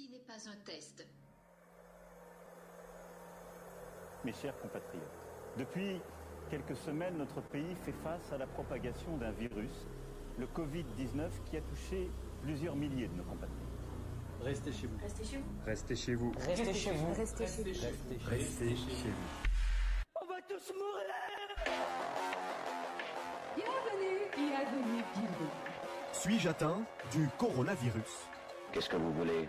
Ceci n'est pas un test. Mes chers compatriotes, depuis quelques semaines, notre pays fait face à la propagation d'un virus, le Covid-19, qui a touché plusieurs milliers de nos compatriotes. Restez chez vous. Restez chez vous. Restez chez vous. Restez chez vous. Restez chez vous. Restez chez vous. On va tous mourir Bienvenue, bienvenue, bienvenue. Suis-je atteint du coronavirus? Qu'est-ce que vous voulez?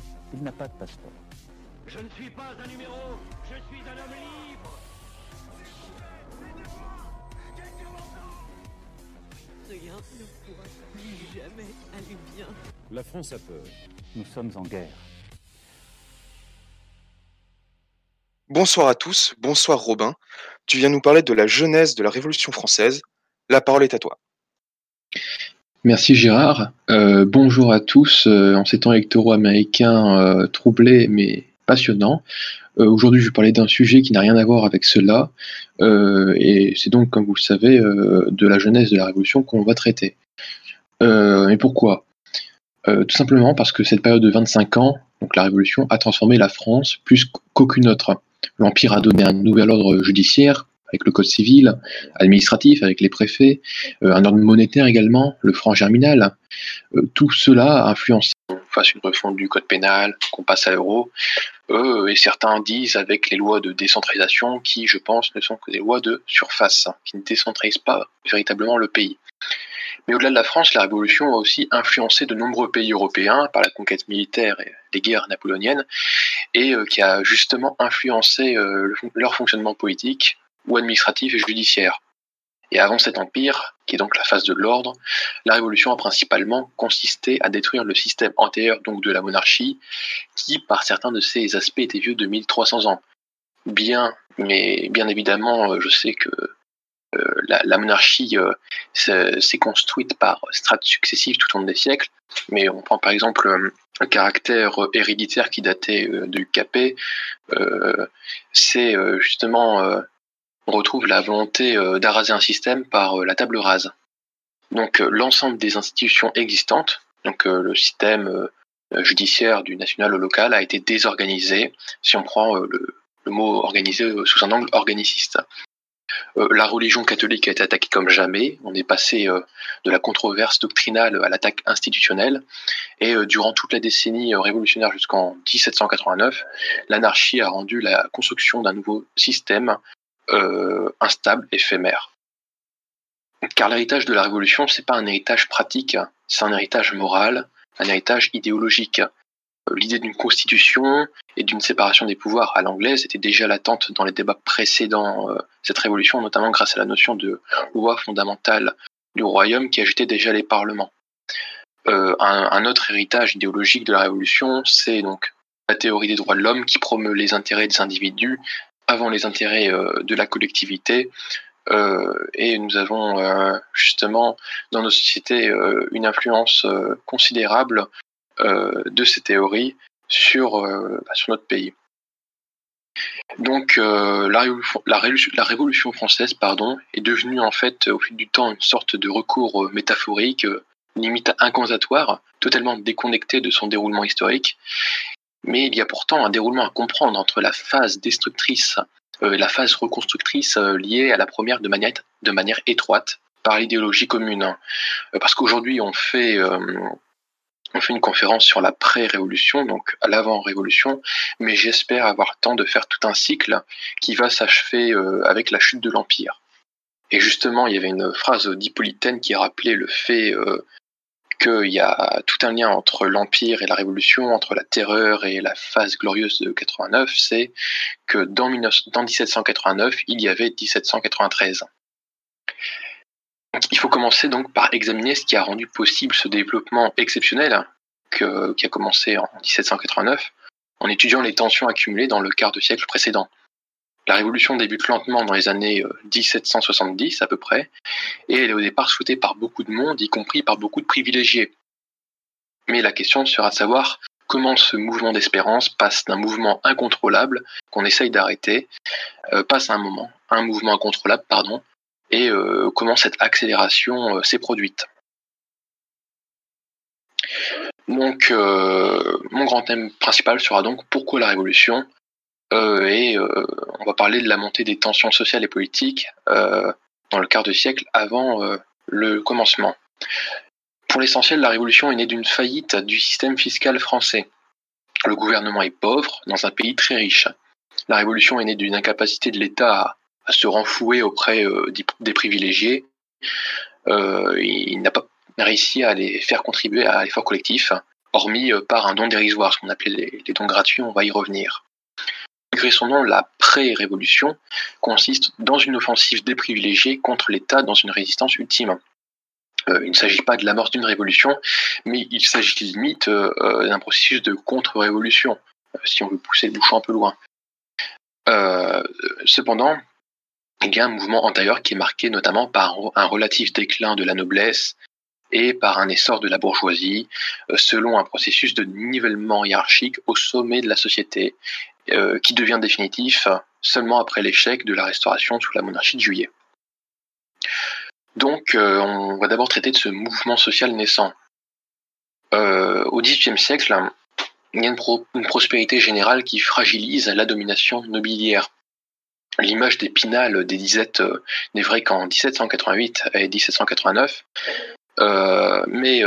il n'a pas de passeport. Je ne suis pas un numéro, je suis un homme libre Rien ne pourra plus jamais aller bien. La France a peur. Nous sommes en guerre. Bonsoir à tous, bonsoir Robin. Tu viens nous parler de la genèse de la Révolution française. La parole est à toi. Merci Gérard. Euh, bonjour à tous euh, en ces temps électoraux américains euh, troublés mais passionnants. Euh, Aujourd'hui, je vais parler d'un sujet qui n'a rien à voir avec cela, et c'est donc, comme vous le savez, de la genèse de la Révolution qu'on va traiter. Et pourquoi? Tout simplement parce que cette période de 25 ans, donc la Révolution, a transformé la France plus qu'aucune autre. L'Empire a donné un nouvel ordre judiciaire, avec le code civil, administratif, avec les préfets, euh, un ordre monétaire également, le franc germinal. Euh, tout cela a influencé qu'on fasse une refonte du code pénal, qu'on passe à l'euro, euh, et certains disent avec les lois de décentralisation qui, je pense, ne sont que des lois de surface, hein, qui ne décentralisent pas véritablement le pays. Mais au-delà de la France, la Révolution a aussi influencé de nombreux pays européens par la conquête militaire et les guerres napoléoniennes, et qui a justement influencé leur fonctionnement politique, ou administratif et judiciaire. Et avant cet empire, qui est donc la phase de l'ordre, la révolution a principalement consisté à détruire le système antérieur donc de la monarchie, qui par certains de ses aspects était vieux de 1300 ans. Bien, mais bien évidemment, euh, je sais que euh, la, monarchie euh, s'est construite par strates successives tout au long des siècles, mais on prend par exemple un caractère héréditaire qui datait du Capet, c'est justement on retrouve la volonté euh, d'araser un système par euh, la table rase. Donc euh, l'ensemble des institutions existantes, donc le système judiciaire du national au local a été désorganisé, si on prend le, mot organisé sous un angle organiciste. La religion catholique a été attaquée comme jamais, on est passé de la controverse doctrinale à l'attaque institutionnelle, et durant toute la décennie révolutionnaire jusqu'en 1789, l'anarchie a rendu la construction d'un nouveau système instable, éphémère. Car l'héritage de la Révolution, c'est pas un héritage pratique, c'est un héritage moral, un héritage idéologique. Euh, L'idée d'une constitution et d'une séparation des pouvoirs à l'anglaise était déjà latente dans les débats précédents euh, cette révolution, notamment grâce à la notion de loi fondamentale du royaume qui agitait déjà les parlements. Euh, un, un autre héritage idéologique de la Révolution, c'est donc la théorie des droits de l'homme qui promeut les intérêts des individus avant les intérêts euh, de la collectivité. Euh, et nous avons euh, justement dans nos sociétés une influence considérable de ces théories sur, bah, sur notre pays. Donc la, révolution, la, révolution, française pardon, est devenue en fait au fil du temps une sorte de recours métaphorique, limite incantatoire, totalement déconnecté de son déroulement historique. Mais il y a pourtant un déroulement à comprendre entre la phase destructrice euh, et la phase reconstructrice euh, liée à la première de manière, étroite par l'idéologie commune. Euh, parce qu'aujourd'hui on fait euh, on fait une conférence sur la pré-révolution, donc à l'avant-révolution, mais j'espère avoir le temps de faire tout un cycle qui va s'achever euh, avec la chute de l'Empire. Et justement, il y avait une phrase d'Hippolytène qui rappelait le fait euh, qu'il y a tout un lien entre l'Empire et la Révolution, entre la terreur et la phase glorieuse de 89, c'est que dans, 19 dans 1789, il y avait 1793. Il faut commencer donc par examiner ce qui a rendu possible ce développement exceptionnel que- qui a commencé en 1789. en étudiant les tensions accumulées dans le quart de siècle précédent. La révolution débute lentement dans les années 1770 à peu près, et elle est au départ souhaitée par beaucoup de monde, y compris par beaucoup de privilégiés. Mais la question sera de savoir comment ce mouvement d'espérance passe d'un mouvement incontrôlable qu'on essaye d'arrêter, euh, passe à un moment, un mouvement incontrôlable, pardon, et euh, comment cette accélération euh, s'est produite. Donc, mon grand thème principal sera donc pourquoi la révolution, et on va parler de la montée des tensions sociales et politiques dans le quart de siècle avant le commencement. Pour l'essentiel, la révolution est née d'une faillite du système fiscal français. Le gouvernement est pauvre dans un pays très riche. La révolution est née d'une incapacité de l'État à, se renflouer auprès euh, des privilégiés. Euh, il n'a pas réussi à les faire contribuer à l'effort collectif, hormis euh, par un don dérisoire, ce qu'on appelait les, dons gratuits, on va y revenir. Malgré son nom, la pré-révolution consiste dans une offensive des privilégiés contre l'État dans une résistance ultime. Euh, il ne s'agit pas de l'amorce d'une révolution, mais il s'agit limite euh, euh, d'un processus de contre-révolution, si on veut pousser le bouchon un peu loin. cependant, il y a un mouvement antérieur qui est marqué notamment par un relatif déclin de la noblesse et par un essor de la bourgeoisie, selon un processus de nivellement hiérarchique au sommet de la société, qui devient définitif seulement après l'échec de la restauration sous la monarchie de juillet. Donc, euh, on va d'abord traiter de ce mouvement social naissant. Euh, au XVIIIe siècle, il y a une, prospérité générale qui fragilise la domination nobiliaire. L'image d'Épinal des disettes euh, n'est vraie qu'en 1788 et 1789, mais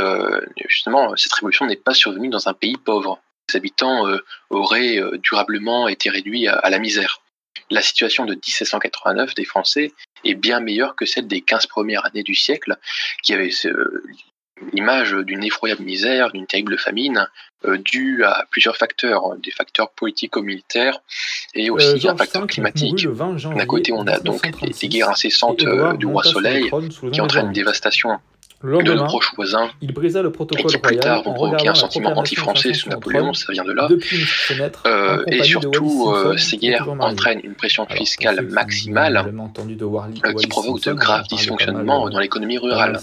justement, cette révolution n'est pas survenue dans un pays pauvre. Les habitants auraient durablement été réduits à la misère la situation de 1789 des Français est bien meilleure que celle des 15 premières années du siècle, qui avaient l'image d'une effroyable misère, d'une terrible famine, euh, due à plusieurs facteurs, des facteurs politico-militaires et aussi euh, un facteur climatique. D'un côté, on a donc les, guerres incessantes euh, du roi Soleil qui entraînent une dévastation le de nos proches voisins, il brisa le protocole et qui plus tard vont provoquer un sentiment anti-français sous Napoléon, ça vient de là. Euh, et surtout, euh, ces guerres entraînent une pression fiscale maximale euh, qui provoque de graves dysfonctionnements dans l'économie rurale.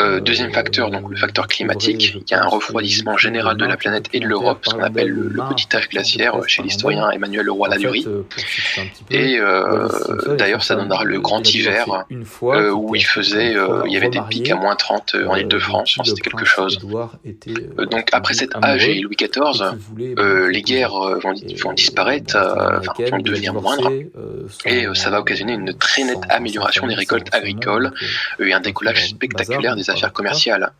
Euh, deuxième facteur, donc le facteur climatique, il y a un refroidissement général de la planète et de l'Europe, ce qu'on appelle le, petit âge glaciaire chez l'historien Emmanuel Leroy Ladurie. Et euh, d'ailleurs, ça donnera le grand hiver euh, où il faisait, il y avait des pics à moins 30 en Ile-de-France, c'était quelque chose. donc après cet âge et Louis XIV, les guerres vont, vont disparaître, vont devenir moindres, et ça va occasionner une très nette amélioration des récoltes agricoles et un décollage spectaculaire. des affaires commerciales.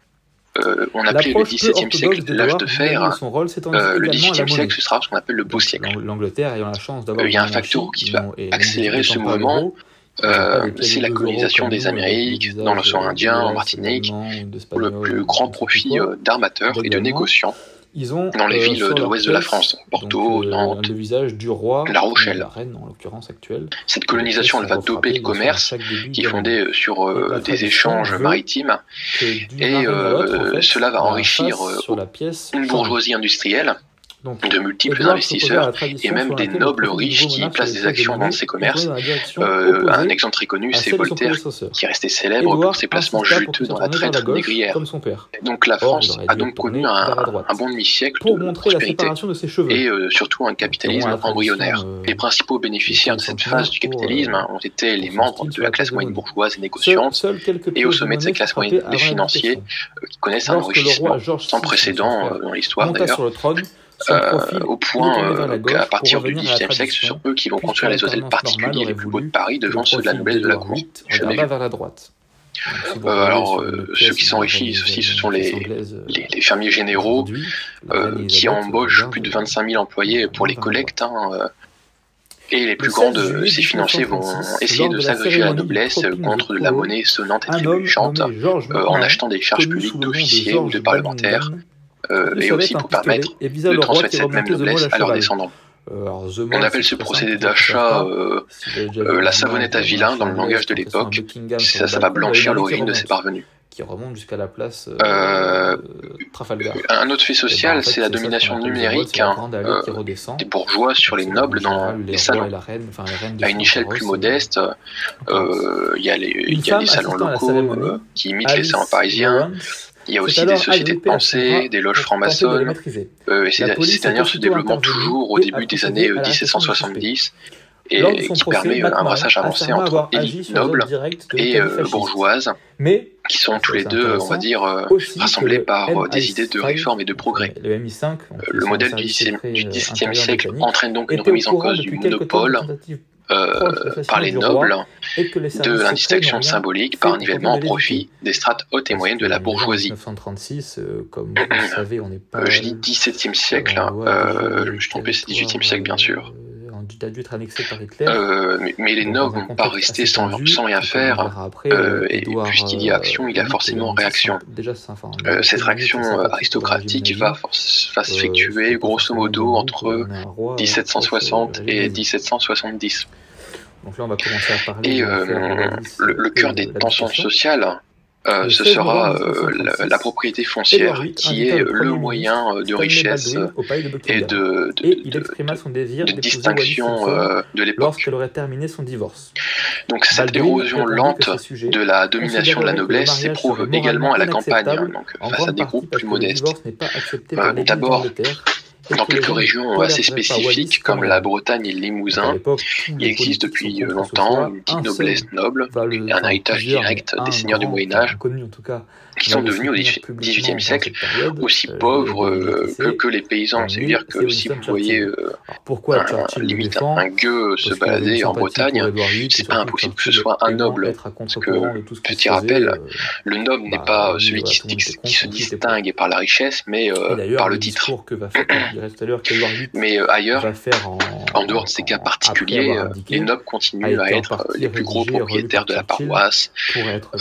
Euh, on appelait le XVIIe siècle l'âge de fer. Euh, le XVIIIe siècle, ce sera ce qu'on appelle le beau siècle. L'Angleterre ayant la chance d'avoir. Il y a un facteur qui va accélérer ce mouvement. Euh, c'est la colonisation des Amériques, dans l'océan Indien, en Martinique, pour le plus grand profit d'armateurs et de négociants ils ont dans les euh, villes de l'ouest de la France, donc, euh, Nantes, le visage du roi, La Rochelle. la reine en l'occurrence actuelle. Cette colonisation, elle va doper le commerce, qui est fondé euh, sur euh, des échanges maritimes, et euh, cela va enrichir une bourgeoisie industrielle donc, de multiples investisseurs et même des nobles riches qui placent des actions dans ces commerces. Euh, un exemple très connu, c'est Voltaire, qui est resté célèbre pour ses placements juteux dans la traite négrière. Donc la France a donc connu un, un bon demi-siècle de prospérité et euh, surtout un capitalisme embryonnaire. euh, Les principaux bénéficiaires de cette phase du capitalisme ont été les membres de la classe moyenne bourgeoise et négociante, et au sommet de ces classes moyennes, les financiers, qui connaissent un enrichissement sans précédent dans l'histoire d'ailleurs. Euh, au point euh, qu'à partir du XVIIIe siècle, ce sont eux qui vont construire les hôtels particuliers les plus beaux de Paris devant ceux de la noblesse de la cour. Vers la droite. Euh, alors, euh, ceux qui s'enrichissent aussi, ce sont les, les, les fermiers généraux euh, qui embauchent plus de 25 000 employés pour les collectes. Hein, et les plus grands de ces financiers vont essayer de s'agréger à la noblesse contre de la monnaie sonnante et trébuchante en achetant des charges publiques d'officiers ou de parlementaires euh, et aussi pour permettre de transmettre cette même noblesse à leurs descendants. On appelle ce procédé d'achat euh, euh, la savonnette à vilain dans le langage de l'époque. Ça, ça va blanchir l'origine de ses parvenus. Qui remonte jusqu'à la place Trafalgar. Un autre fait social, c'est la domination numérique hein, des bourgeois sur les nobles dans les salons. à une échelle plus modeste, il y a les, salons locaux qui imitent les salons parisiens. Il y a aussi des sociétés de pensée, des loges francs-maçonnes, euh, et ces, dernières se développant toujours au début des années 1770 euh, et qui permet un brassage avancé entre élites nobles et euh, bourgeoises, mais qui sont tous les deux, on va dire, euh, rassemblés par euh, des idées de réforme et de progrès. Le, le modèle du XVIIe siècle entraîne donc une remise en cause du monopole. Euh, par les nobles et que les de l'indistraction symbolique par un nivellement au profit des strates hautes et moyennes de la bourgeoisie. 1936, comme vous savez, on n'est euh, pas. je dis 17e siècle, hein. euh, je suis trompé, c'est 18e siècle, bien sûr. Euh, mais, mais, les nobles n'ont pas resté sans, rien faire. Euh, et puisqu'il y a action, il y a forcément réaction. Euh, cette réaction aristocratique va s'effectuer grosso modo entre 1760 et 1770. Et, le, cœur des tensions sociales euh, ce sera euh, la, propriété foncière qui est le moyen euh, de richesse et de, de, distinction de l'époque. Donc cette érosion lente de la domination de la noblesse s'éprouve également à la campagne, hein, donc, face à des groupes plus modestes. Bah, d'abord, dans quelques régions assez spécifiques, comme la Bretagne et le Limousin, il existe depuis euh, longtemps une petite noblesse noble, un héritage direct des seigneurs du Moyen Âge, qui sont devenus au XVIIIe siècle aussi pauvres euh, que, les paysans. C'est-à-dire que si vous voyez euh, un, limite un gueux se balader en Bretagne, c'est pas impossible que ce soit un noble. Petit rappel, le noble n'est pas celui qui, se distingue par la richesse, mais euh, par le titre. Mais ailleurs, en dehors de ces cas particuliers, les nobles continuent à être les plus gros propriétaires de la paroisse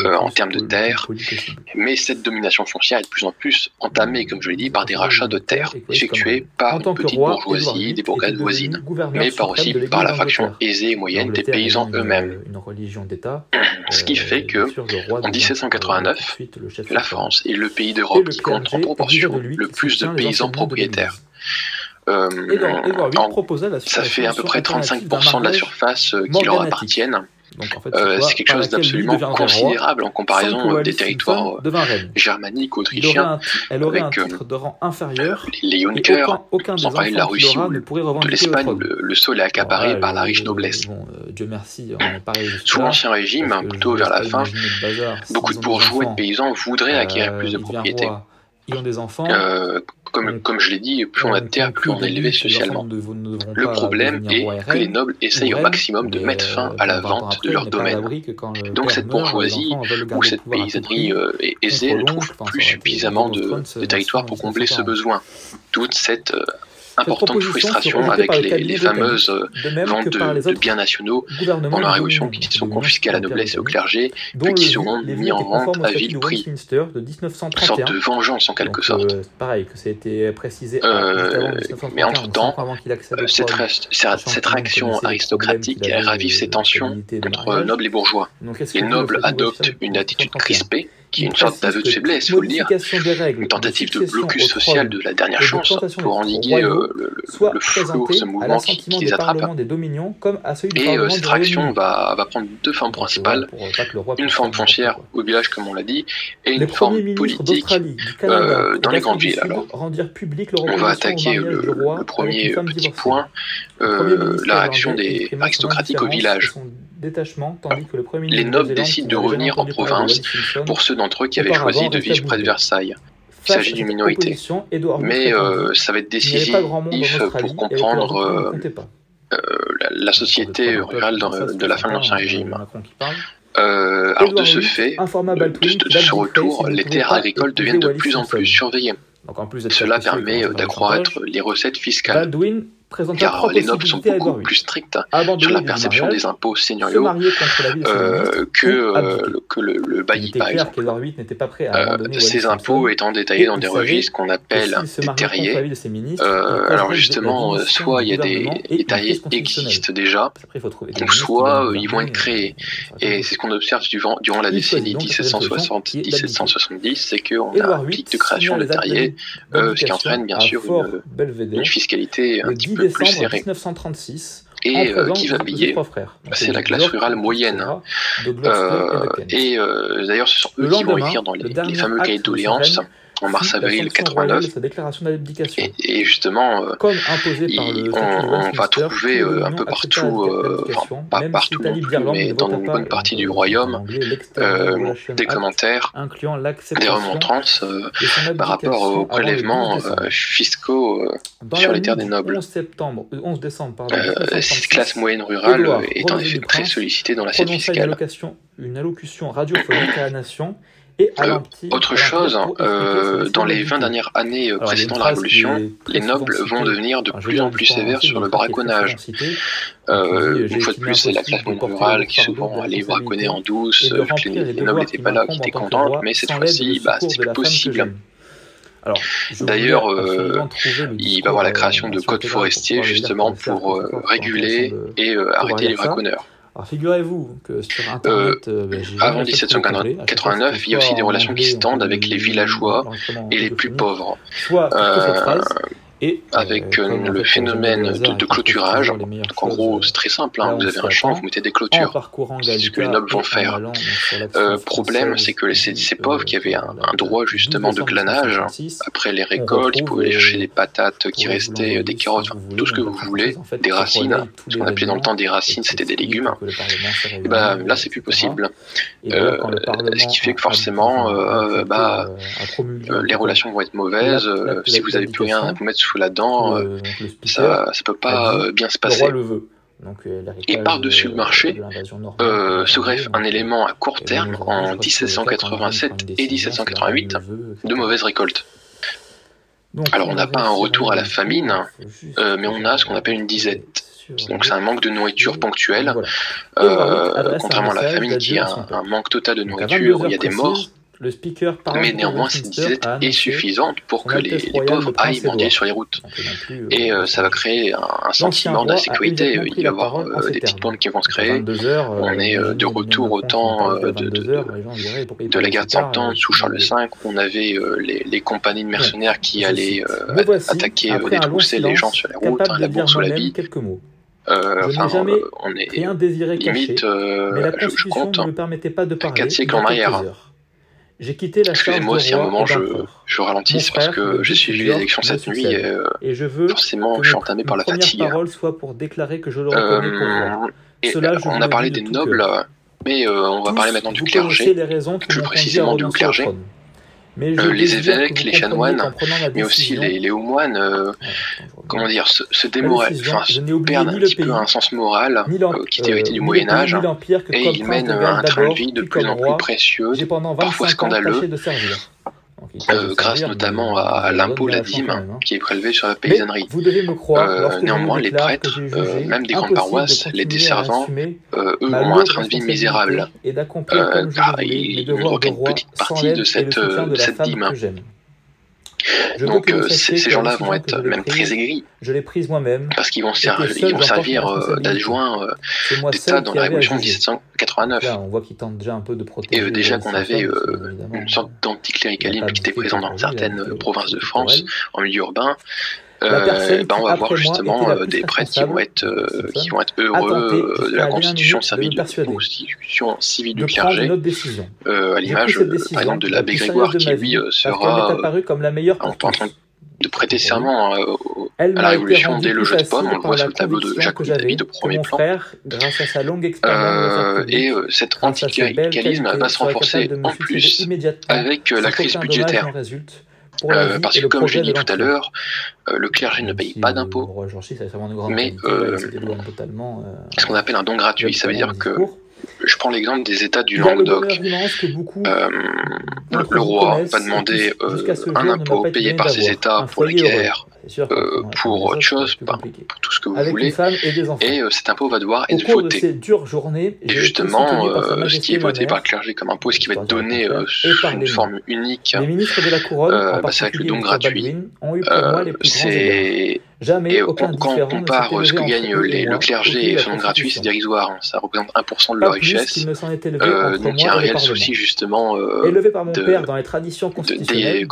en termes de terre mais cette domination foncière est de plus en plus entamée, comme je l'ai dit, par des rachats de terres effectués par une petite roi, bourgeoisie des bourgades voisines, mais par aussi par la faction aisée et moyenne des paysans eux-mêmes. Ce qui fait que, en 1789, la France est le pays d'Europe qui compte en proportion le plus de paysans propriétaires. Euh, ça fait à peu près 35% de la surface euh, qui leur appartiennent euh, c'est quelque chose d'absolument considérable en comparaison des territoires euh, germaniques, autrichiens. Avec, euh, un rang inférieur. Les Junkers, aucun, sans parler de la Russie de l'Espagne, le, sol est accaparé par la riche noblesse. Sous l'Ancien Régime, hein, plutôt vers la fin, beaucoup de bourgeois et de paysans voudraient acquérir plus de propriétés. Euh, comme, je l'ai dit, plus on a de terre, plus on est élevé socialement. Le problème est que les nobles essayent au maximum de mettre fin à la vente de leur domaine. Donc cette bourgeoisie ou cette paysannerie aisée ne trouve plus suffisamment de, territoire pour combler ce besoin. Toute cette euh, importante frustration avec les, fameuses euh, ventes de, biens nationaux pendant la Révolution qui sont confisquées à la noblesse et au clergé, puis qui seront mis en vente à vil prix. Une sorte de vengeance en quelque sorte. Pareil, que ça a été précisé euh, mais entre-temps, euh, cette, réaction aristocratique ravive ces tensions entre nobles et bourgeois. Les nobles adoptent une attitude crispée qui est une sorte d'aveu de faiblesse, il faut le dire, une tentative de blocus social de la dernière chance pour endiguer euh, le, le flot, ce mouvement qui, les attrape. Des dominions, comme à et euh, cette réaction va, prendre deux formes principales, une forme foncière au village, comme on l'a dit, et une forme politique euh, dans les grandes villes. Alors, on va attaquer le, le, premier petit point, la réaction des aristocratiques au village. Les nobles décident de revenir en province pour ceux d'entre eux qui avaient choisi de vivre près de Versailles. Il s'agit d'une minorité. Mais euh, ça va être décisif pour comprendre euh, euh, la, la, société rurale de, de la fin de l'Ancien Régime. Euh, alors de ce fait, de, de ce retour, les terres agricoles deviennent de plus en plus surveillées. Cela permet d'accroître les recettes fiscales car les nobles sont beaucoup plus stricts hein, sur la perception des impôts seigneuriaux euh, que, euh, que, le, le bailli, par euh, ces impôts étant détaillés dans des registres qu'on appelle des terriers. alors justement, soit il y a des terriers existent déjà, ou soit ils vont être créés. Et c'est ce qu'on observe durant la décennie 1760-1770, c'est qu'on a un pic de création de terriers, ce qui entraîne bien sûr une fiscalité un petit peu peu plus serré. 1936 euh, bah, hein. euh, et euh, qui va payer C'est la classe rurale moyenne. et, d'ailleurs, ce sont eux qui vont écrire dans les, les fameux cahiers de doléances en mars-avril 89. Et, justement, euh, on, va trouver euh, un peu partout, euh, pas partout, mais dans une bonne partie du royaume, des commentaires, des remontrances par rapport aux prélèvements fiscaux sur les terres des nobles. cette classe moyenne rurale est en effet très sollicitée dans l'assiette fiscale. Une allocution radiophonique à la nation autre chose, euh, dans les 20 dernières années euh, précédant la Révolution, les nobles vont devenir de plus en plus sévères sur le braconnage. une fois de plus, c'est la classe rurale qui souvent allait braconner en douce, euh, les, nobles n'étaient pas là, qui étaient contents, mais cette fois-ci, c'est plus bah, possible. D'ailleurs, il va y avoir la création de codes forestiers justement pour réguler et arrêter les braconneurs. Alors figurez-vous que sur euh, Internet, euh, avant 1789, il y a aussi des relations qui se tendent avec les villageois et les plus pauvres. Soit, cette euh, phrase, avec euh, le phénomène de, de clôturage. Donc, en gros, c'est très simple. Hein, vous avez un champ, vous mettez des clôtures. C'est ce que les nobles vont faire. Euh, problème, c'est que ces, pauvres qui avaient un, droit justement de glanage, après les récoltes, ils pouvaient aller chercher des patates qui restaient, euh, des carottes, tout ce que vous voulez, des racines. Ce qu'on appelait dans le temps des racines, c'était des légumes. Et bah, là, c'est plus possible. Euh, ce qui fait que forcément, les relations vont être mauvaises. si vous n'avez plus rien à vous mettre sous sous la dent, ça, ça peut pas euh, bien se passer. Et par-dessus le marché se euh, greffe un élément à court terme en 1787 et 1788 de mauvaise récolte. Alors on n'a pas un retour à la famine, euh, mais on a ce qu'on appelle une disette. Donc c'est un manque de nourriture ponctuelle, contrairement à la famine qui a un, un manque total de nourriture, où il y a des morts. Mais néanmoins, cette disette est suffisante pour que les, pauvres aillent mendier sur les routes. Et euh, ça va créer un, sentiment d'insécurité. Il va y avoir euh, des petites bandes qui vont se créer. On est euh, de retour au temps de, de, la guerre de Cent Ans sous Charles V, où on avait les, compagnies de mercenaires qui allaient attaquer, détrousser les gens sur les routes, hein, la bourse ou la vie. Enfin, on est rien mais la je, compte, ne me permettait pas de parler. Quatre siècles en arrière. J'ai quitté la Excusez-moi si à un moment je, je ralentisse parce que j'ai suivi l'élection cette nuit et, euh, forcément je suis entamé par la fatigue. Parole soit pour déclarer que je le hum, euh, pour et on a parlé des nobles, mais euh, on va parler maintenant du clergé, plus précisément du clergé. Euh, les évêques, les chanoines, mais aussi les, hauts moines, euh, comment dire, se, démoralisent, enfin, perdent un petit peu un sens moral euh, qui était du Moyen Âge, et ils mènent un train de vie de plus en plus précieux, parfois scandaleux. Euh, grâce notamment à, l'impôt la dîme qui est prélevé sur la paysannerie. Vous devez me croire, euh, néanmoins, les prêtres, euh, même des grandes paroisses, les desservants, eux ont un train bah, de vie misérable, car ils ne une petite partie de cette, de cette dîme. Hein. Donc euh, ces, gens-là vont être même très aigris. Parce qu'ils vont, servir, ils vont servir d'adjoint d'État dans la révolution de euh, 1789. Euh, Et déjà qu'on avait une sorte d'anticléricalisme qui était présent dans certaines provinces de France, en milieu urbain, euh, ben on va voir justement euh, des prêtres qui vont être, euh, qui vont être a heureux euh, de la constitution civile, constitution du clergé, euh, à l'image euh, par exemple de la l'abbé Grégoire qui lui euh, sera euh, comme la meilleure en, train de prêter serment euh, à la Révolution dès le jeu de pomme, facile on le voit sur le tableau de Jacques que David de premier plan. frère, grâce à sa longue expérience Euh, et euh, belles anticléricalisme va se renforcer en plus avec euh, la crise budgétaire. Pour la Euh, vie parce et que le comme j'ai dit tout à l'heure, euh, le clergé ne paye si pas le d'impôts, roi George VI avait vraiment une grande mais qualité, là, euh, il s'était douane totalement, euh, ce qu'on appelle un don gratuit. Ça veut totalement euh, pour autre chose, bah, pour tout ce que vous voulez. Et, cet impôt va devoir être voté. Et justement, euh, ce qui est voté par le clergé comme impôt, ce qui va être donné euh, sous une forme unique, bah, c'est avec le don gratuit. c'est et quand on compare ce que gagne les, le clergé et son nom gratuit, c'est dérisoire. Hein. Ça représente 1% de leur richesse. Donc il y a un réel souci justement de, des,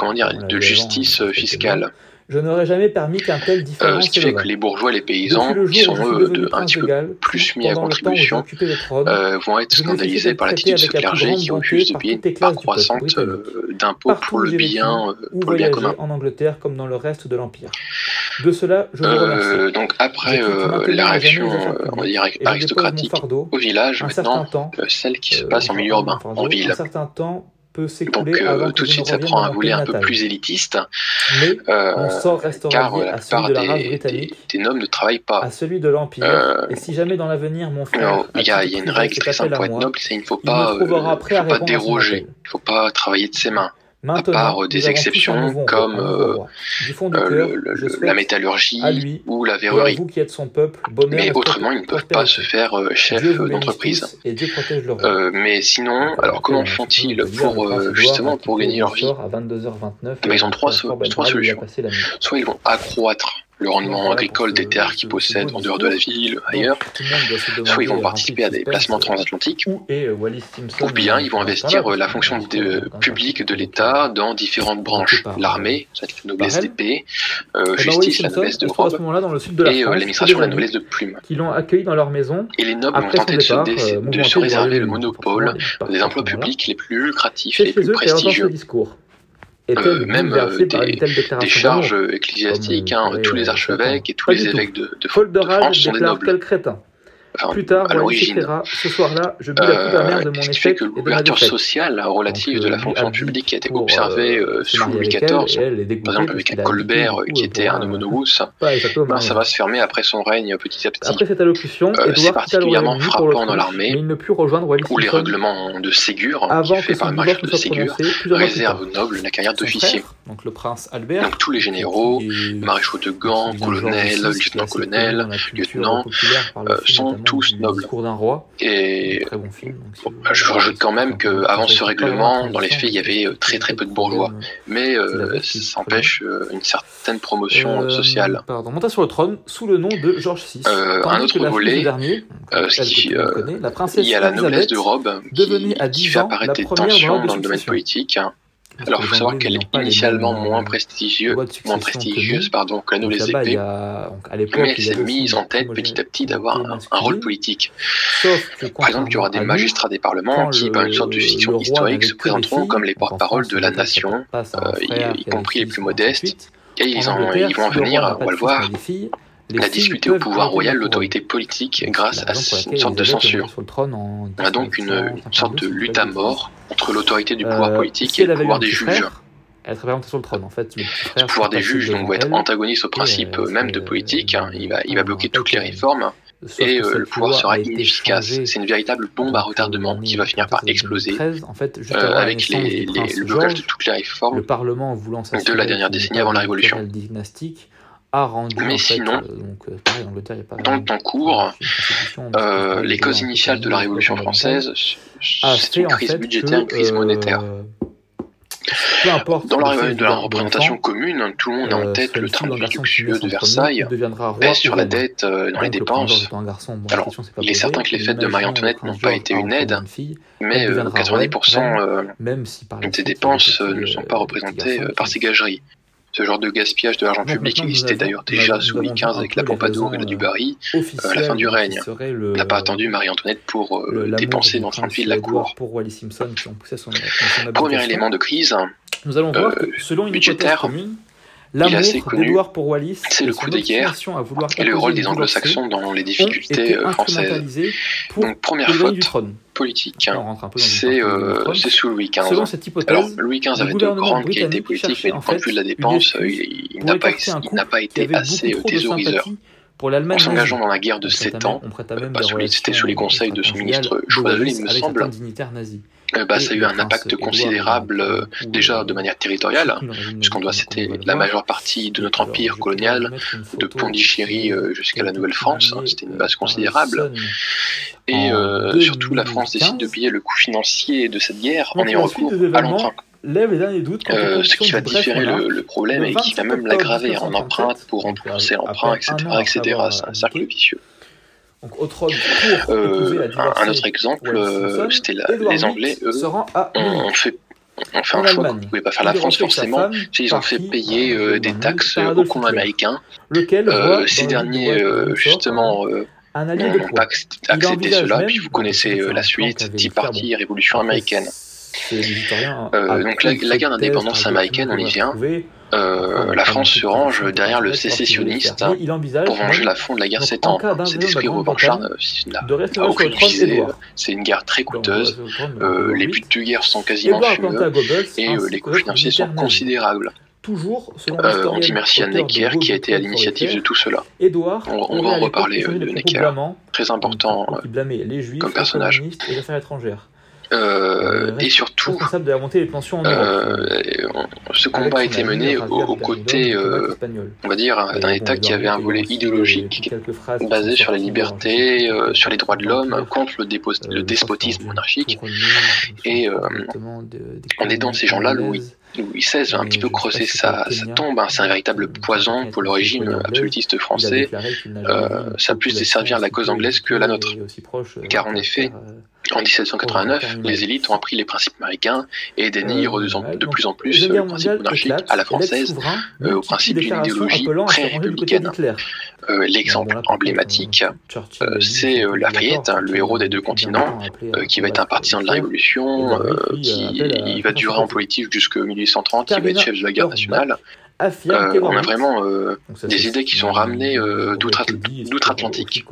de justice fiscale. Je n'aurais jamais permis qu'un tel différent euh, Ce qui fait que les bourgeois les paysans, qui sont eux un petit peu plus mis à contribution, euh, vont être scandalisés par l'attitude de ce clergé qui refuse de payer une part croissante euh, d'impôts euh, pour le bien, pour bien commun. En Angleterre comme dans le reste de l'Empire. De cela, je vous remercie. Donc après la réaction aristocratique au village, maintenant, celle qui se passe en milieu urbain, en ville. Donc euh, tout de suite, ça prend un volet un peu plus élitiste. Mais euh, mon sort car à euh, la race britannique. Des, noms ne travaillent pas. À celui de l'Empire. et si jamais dans l'avenir, mon frère. Il y, a une règle très simple pour être noble, c'est il ne faut pas, déroger. Il ne faut pas travailler de ses mains. À part euh, des exceptions comme euh, euh, la métallurgie ou la verrerie. Mais autrement, ils ne peuvent pas se faire chef d'entreprise. Mais sinon, alors comment font-ils pour justement pour gagner leur vie ah, Ils ont trois solutions. Soit ils vont accroître le rendement agricole des terres qu'ils possèdent en dehors de la ville, ailleurs, soit ils vont participer à des placements transatlantiques, ou bien ils vont investir euh, la fonction euh, publique de l'État dans différentes branches, l'armée, euh, la noblesse d'épée, euh, justice, la noblesse de robe, et euh, l'administration, la noblesse de plume. Et les nobles ont tenté de se, de se réserver le monopole des emplois publics les plus lucratifs et les plus prestigieux. Euh, même euh, des, charges ecclésiastiques. Hein, tous les archevêques et tous les évêques de, de, France sont des nobles. Plus tard, à l'origine. Ce soir-là, je la euh, ce qui fait que l'ouverture sociale relative de la fonction publique qui a été observée euh, sous Louis XIV, par exemple avec Colbert, qui était un homonobus. Ben, ça va se fermer après son règne petit à petit. Après cette allocution, euh, c'est particulièrement frappant dans l'armée, où les règlements de Ségur, qui fait par le maréchal de Ségur, réservent aux nobles la carrière d'officier. Donc le prince Albert. Donc tous les généraux, maréchaux de Gand, colonels, lieutenant-colonels, lieutenants, sont tous nobles. Discours d'un roi. Et très vous... je rajoute quand même que avant ce règlement, dans les faits, il y avait euh, très très peu de bourgeois, mais euh, ça empêche euh, une certaine promotion sociale. Monta sur le trône sous le nom de Georges VI. Un autre volet, qui, connaît, la noblesse de robe qui, qui fait apparaître des tensions dans le domaine politique. Alors, il faut savoir qu'elle est initialement moins, prestigieux, moins prestigieuse pardon, que nous les épées, mais elle s'est mise en tête petit à petit d'avoir un, rôle politique. Par exemple, il y aura des magistrats des parlements qui, par une sorte de fiction historique, se présenteront comme les porte-parole de la nation, y, euh, compris les plus modestes, et ils, vont en venir, on va le voir, il a discuté au pouvoir royal l'autorité politique grâce à une sorte de censure. On a donc une, sorte de lutte à mort entre l'autorité du pouvoir politique et le pouvoir des juges être hein. euh, le pouvoir des juges va être antagoniste au principe même de politique. Il va, bloquer toutes les réformes et le pouvoir sera inefficace. C'est une véritable bombe à retardement qui va finir par exploser euh, avec le blocage de toutes les réformes le Parlement, voulant de la dernière décennie avant la Révolution. Mais sinon, dans le temps court, les causes initiales de la Révolution française, c'est une crise budgétaire, une crise monétaire. Peu importe dans la, de la représentation commune, tout le monde a en tête le train luxueux de Versailles, baisse sur la dette euh, dans les dépenses. Alors, il est certain que les fêtes de Marie-Antoinette n'ont pas été une aide, mais 90% euh, euh, de si des dépenses ne sont pas représentées par ces gageries. Ce genre de gaspillage de l'argent public existait d'ailleurs déjà sous Louis XV avec la les Pompadour et la euh, Dubarry à la officiel fin du règne. On n'a pas attendu Marie-Antoinette pour euh, dépenser dans son prince fil la cour. pour Wallis Simpson qui ont poussé son, dans son Premier élément de crise, Nous allons voir euh, que selon une budgétaire, commune, l'amour connu, d'Édouard pour Wallis c'est le coup des guerres à et le rôle des anglo-saxons dans les difficultés euh, françaises. Donc première faute. Politique, dans c'est du euh, c'est sous Louis XV. Selon cette hypothèse, Alors Louis XV avait de grandes qualités politiques, mais du en point de vue de la dépense, euh, il, il pour n'a pas, écarter un il euh, bah, ça a eu un impact considérable euh, déjà de manière territoriale, puisqu'on doit c'était la majeure partie de notre empire colonial, de Pondichéry euh, jusqu'à la Nouvelle-France, hein, c'était une base considérable. Et surtout, la France décide de payer le coût financier de cette guerre en ayant recours à l'emprunt. Ce qui va différer le, problème et qui va même l'aggraver en empreinte pour rembourser l'emprunt, etc. C'est un cercle vicieux. Donc pour euh, épouser la diversité. Un autre exemple, euh, c'était les Anglais. Eux, se on, fait un choix qu'on ne pouvait pas faire la France forcément. ils ont fait payer euh, des taxes au combat américain. Lequel ces derniers, justement, n'ont pas accepté cela. Puis vous connaissez la suite, Tea Party, Révolution américaine. donc la, la guerre d'indépendance américaine, on y vient. Euh, la France se range derrière le sécessionniste pour venger fond de la guerre septembre. Cet esprit revanchard. C'est une guerre très coûteuse. Euh, les buts de guerre sont quasiment fumeux et euh, les coûts financiers sont considérables. Euh, on dit merci à Necker qui a été à l'initiative de tout cela. on, va en reparler de Necker, très important comme personnage. Et euh, et surtout, euh, euh, ce combat a été mené aux, côtés, on va dire, d'un État qui avait un volet idéologique basé sur les libertés, sur les droits de l'homme, contre le, despotisme monarchique. Et en aidant ces gens-là, Louis, XVI a un petit peu creusé sa, tombe. Hein. C'est un véritable poison pour le régime absolutiste français. ça a plus desservir la cause anglaise que la nôtre. Car en effet, en 1789, les élites ont appris les principes américains et dénigrent de, plus en plus le principe monarchique à la française, euh, au principe d'une idéologie très républicaine. Euh, l'exemple emblématique, euh, c'est Lafayette, hein, le héros des deux continents, qui va être un partisan de la Révolution, qui va durer en politique jusqu'en 1830, qui va être chef de la guerre nationale, euh, on a vraiment euh, des idées qui sont ramenées euh, d'outre-Atlantique.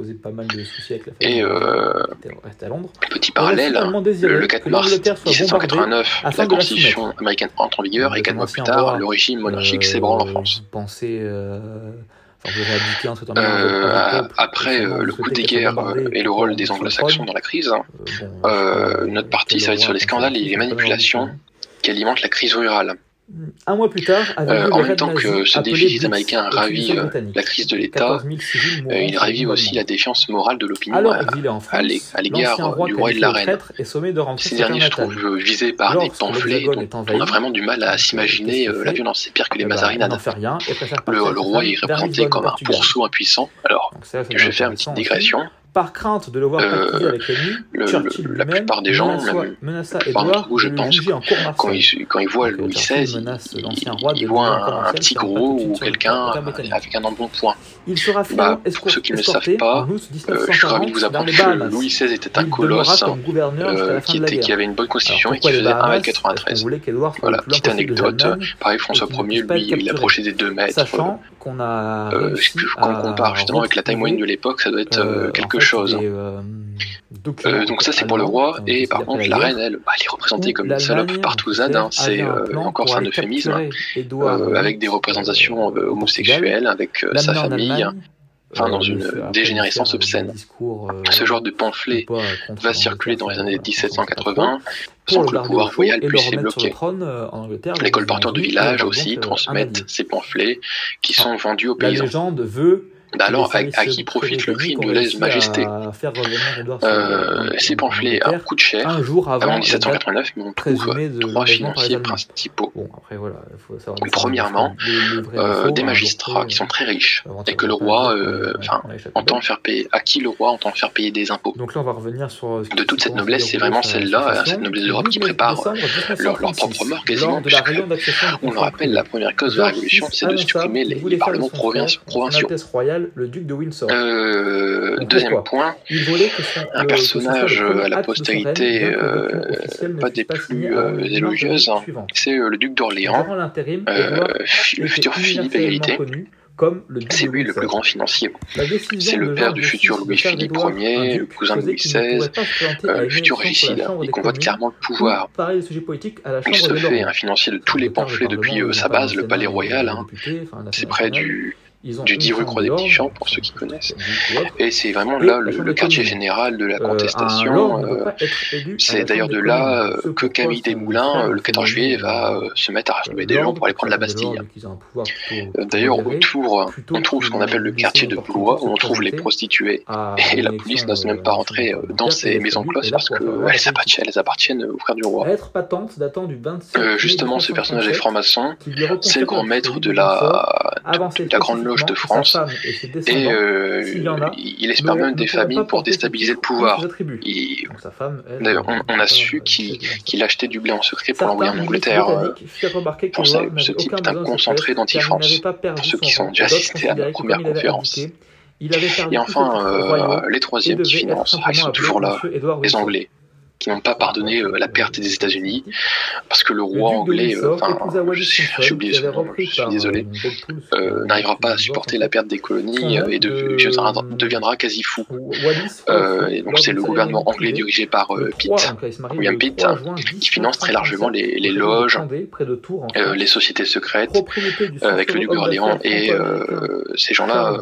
Et petit parallèle, le, 4 mars 1789, la Constitution américaine entre en vigueur et quatre mois plus tard, le régime monarchique s'ébranle en France. Après le coup des guerres et le rôle des anglo-saxons dans la crise, hein. notre parti s'arrête sur les scandales et les manipulations qui alimentent la crise rurale. Un mois plus tard, euh, en même temps que ce déficit américain ravit euh, la crise de l'État, euh, il ravit aussi la défiance morale de l'opinion à l'égard du roi et de la reine. Ces derniers se trouvent visés par des pamphlets dont on a vraiment du mal à s'imaginer la violence. C'est pire que les mazarinades. Le, roi est représenté comme un pourceau impuissant. Alors, je vais faire une petite digression. Par crainte de le voir euh, pactiser avec le, Churchill lui-même la plupart des gens, menaça, Édouard de juger en court quand, quand il voit Louis XVI, il, voit un, petit gros ou quelqu'un avec un emblon point. Il sera bah, pour ceux qui ne le savent pas, euh, je suis ravi de vous apprendre que Louis XVI euh, était un colosse qui, avait une bonne constitution et qui faisait 1m93. Voilà, petite anecdote. Pareil, François Ier, lui, il approchait des 2 mètres. Sachant qu'on a. Euh, quand on compare justement avec la taille moyenne de l'époque, ça doit être quelque chose. Hein. Euh, donc ça c'est pour le roi, et par contre la reine, bah, elle, est représentée comme une salope partouzane, hein, c'est euh, encore un euphémisme, hein. euh, avec des représentations euh, homosexuelles, avec sa famille. Enfin, dans une dégénérescence obscène. Ce genre de pamphlet va circuler dans les années 1780, sans que le pouvoir royal puisse les bloquer. Les colporteurs de village aussi transmettent ces pamphlets qui sont vendus aux paysans. La légende veut bah alors, à, qui profite le crime de lèse-majesté C'est à coup de chair un jour avant, avant 1789, euh, mais on trouve trois financiers principaux. Premièrement, euh, des magistrats qui sont très riches et que le roi, euh, entend faire payer, à qui le roi entend faire payer des impôts. Donc là, on va revenir sur de toute cette noblesse, c'est vraiment celle-là, hein, cette noblesse d'Europe qui prépare leur, leur propre mort quasiment. On le rappelle, la première cause de la révolution, c'est de supprimer les parlements provinciaux le duc de Windsor. Euh, deuxième point, un personnage à la postérité euh, pas des plus euh, élogieuses, hein, c'est le duc d'Orléans, le futur Philippe Égalité. C'est lui le plus grand financier. C'est le père du futur Louis-Philippe Ier, le cousin de Louis XVI, euh, le futur régicide. Il convoite carrément le pouvoir. Il se fait un financier de tous les pamphlets depuis euh, sa base, le palais royal. Hein. C'est près du ils ont du 10 rue Croix des Petits Champs, pour ceux qui connaissent. Et c'est vraiment là le, quartier général de la contestation. Euh, c'est d'ailleurs de là euh, que Camille Desmoulins, euh, le 14 juillet, va se mettre à rassembler des gens pour aller prendre la Bastille. D'ailleurs, autour, on trouve ce qu'on appelle le quartier de Blois, où on trouve les prostituées. Et la police n'ose même pas rentrer dans ces maisons closes parce qu'elles appartiennent, elles appartiennent aux frères du roi. Justement, ce personnage est franc-maçon. C'est le grand maître de la, de la grande loge de France. Et euh, il, a, espère même des familles pour déstabiliser le pouvoir. Il, on, a su qu'il achetait du blé en secret pour l'envoyer en Angleterre. Euh, pour ce, ce type d'un concentré d'anti-France, pour ceux qui sont déjà assistés à la première conférence. Et enfin, euh, les troisièmes qui financent, ils sont toujours là, les Anglais qui n'ont pas pardonné euh, la perte des États-Unis, parce que le roi anglais, euh, enfin, j'ai oublié son nom, je suis désolé, euh, n'arrivera pas à supporter la perte des colonies et deviendra quasi fou. Donc c'est le gouvernement anglais dirigé par Pitt, William Pitt, qui finance très largement les, loges, les sociétés secrètes, avec le duc d'Orléans et ces gens-là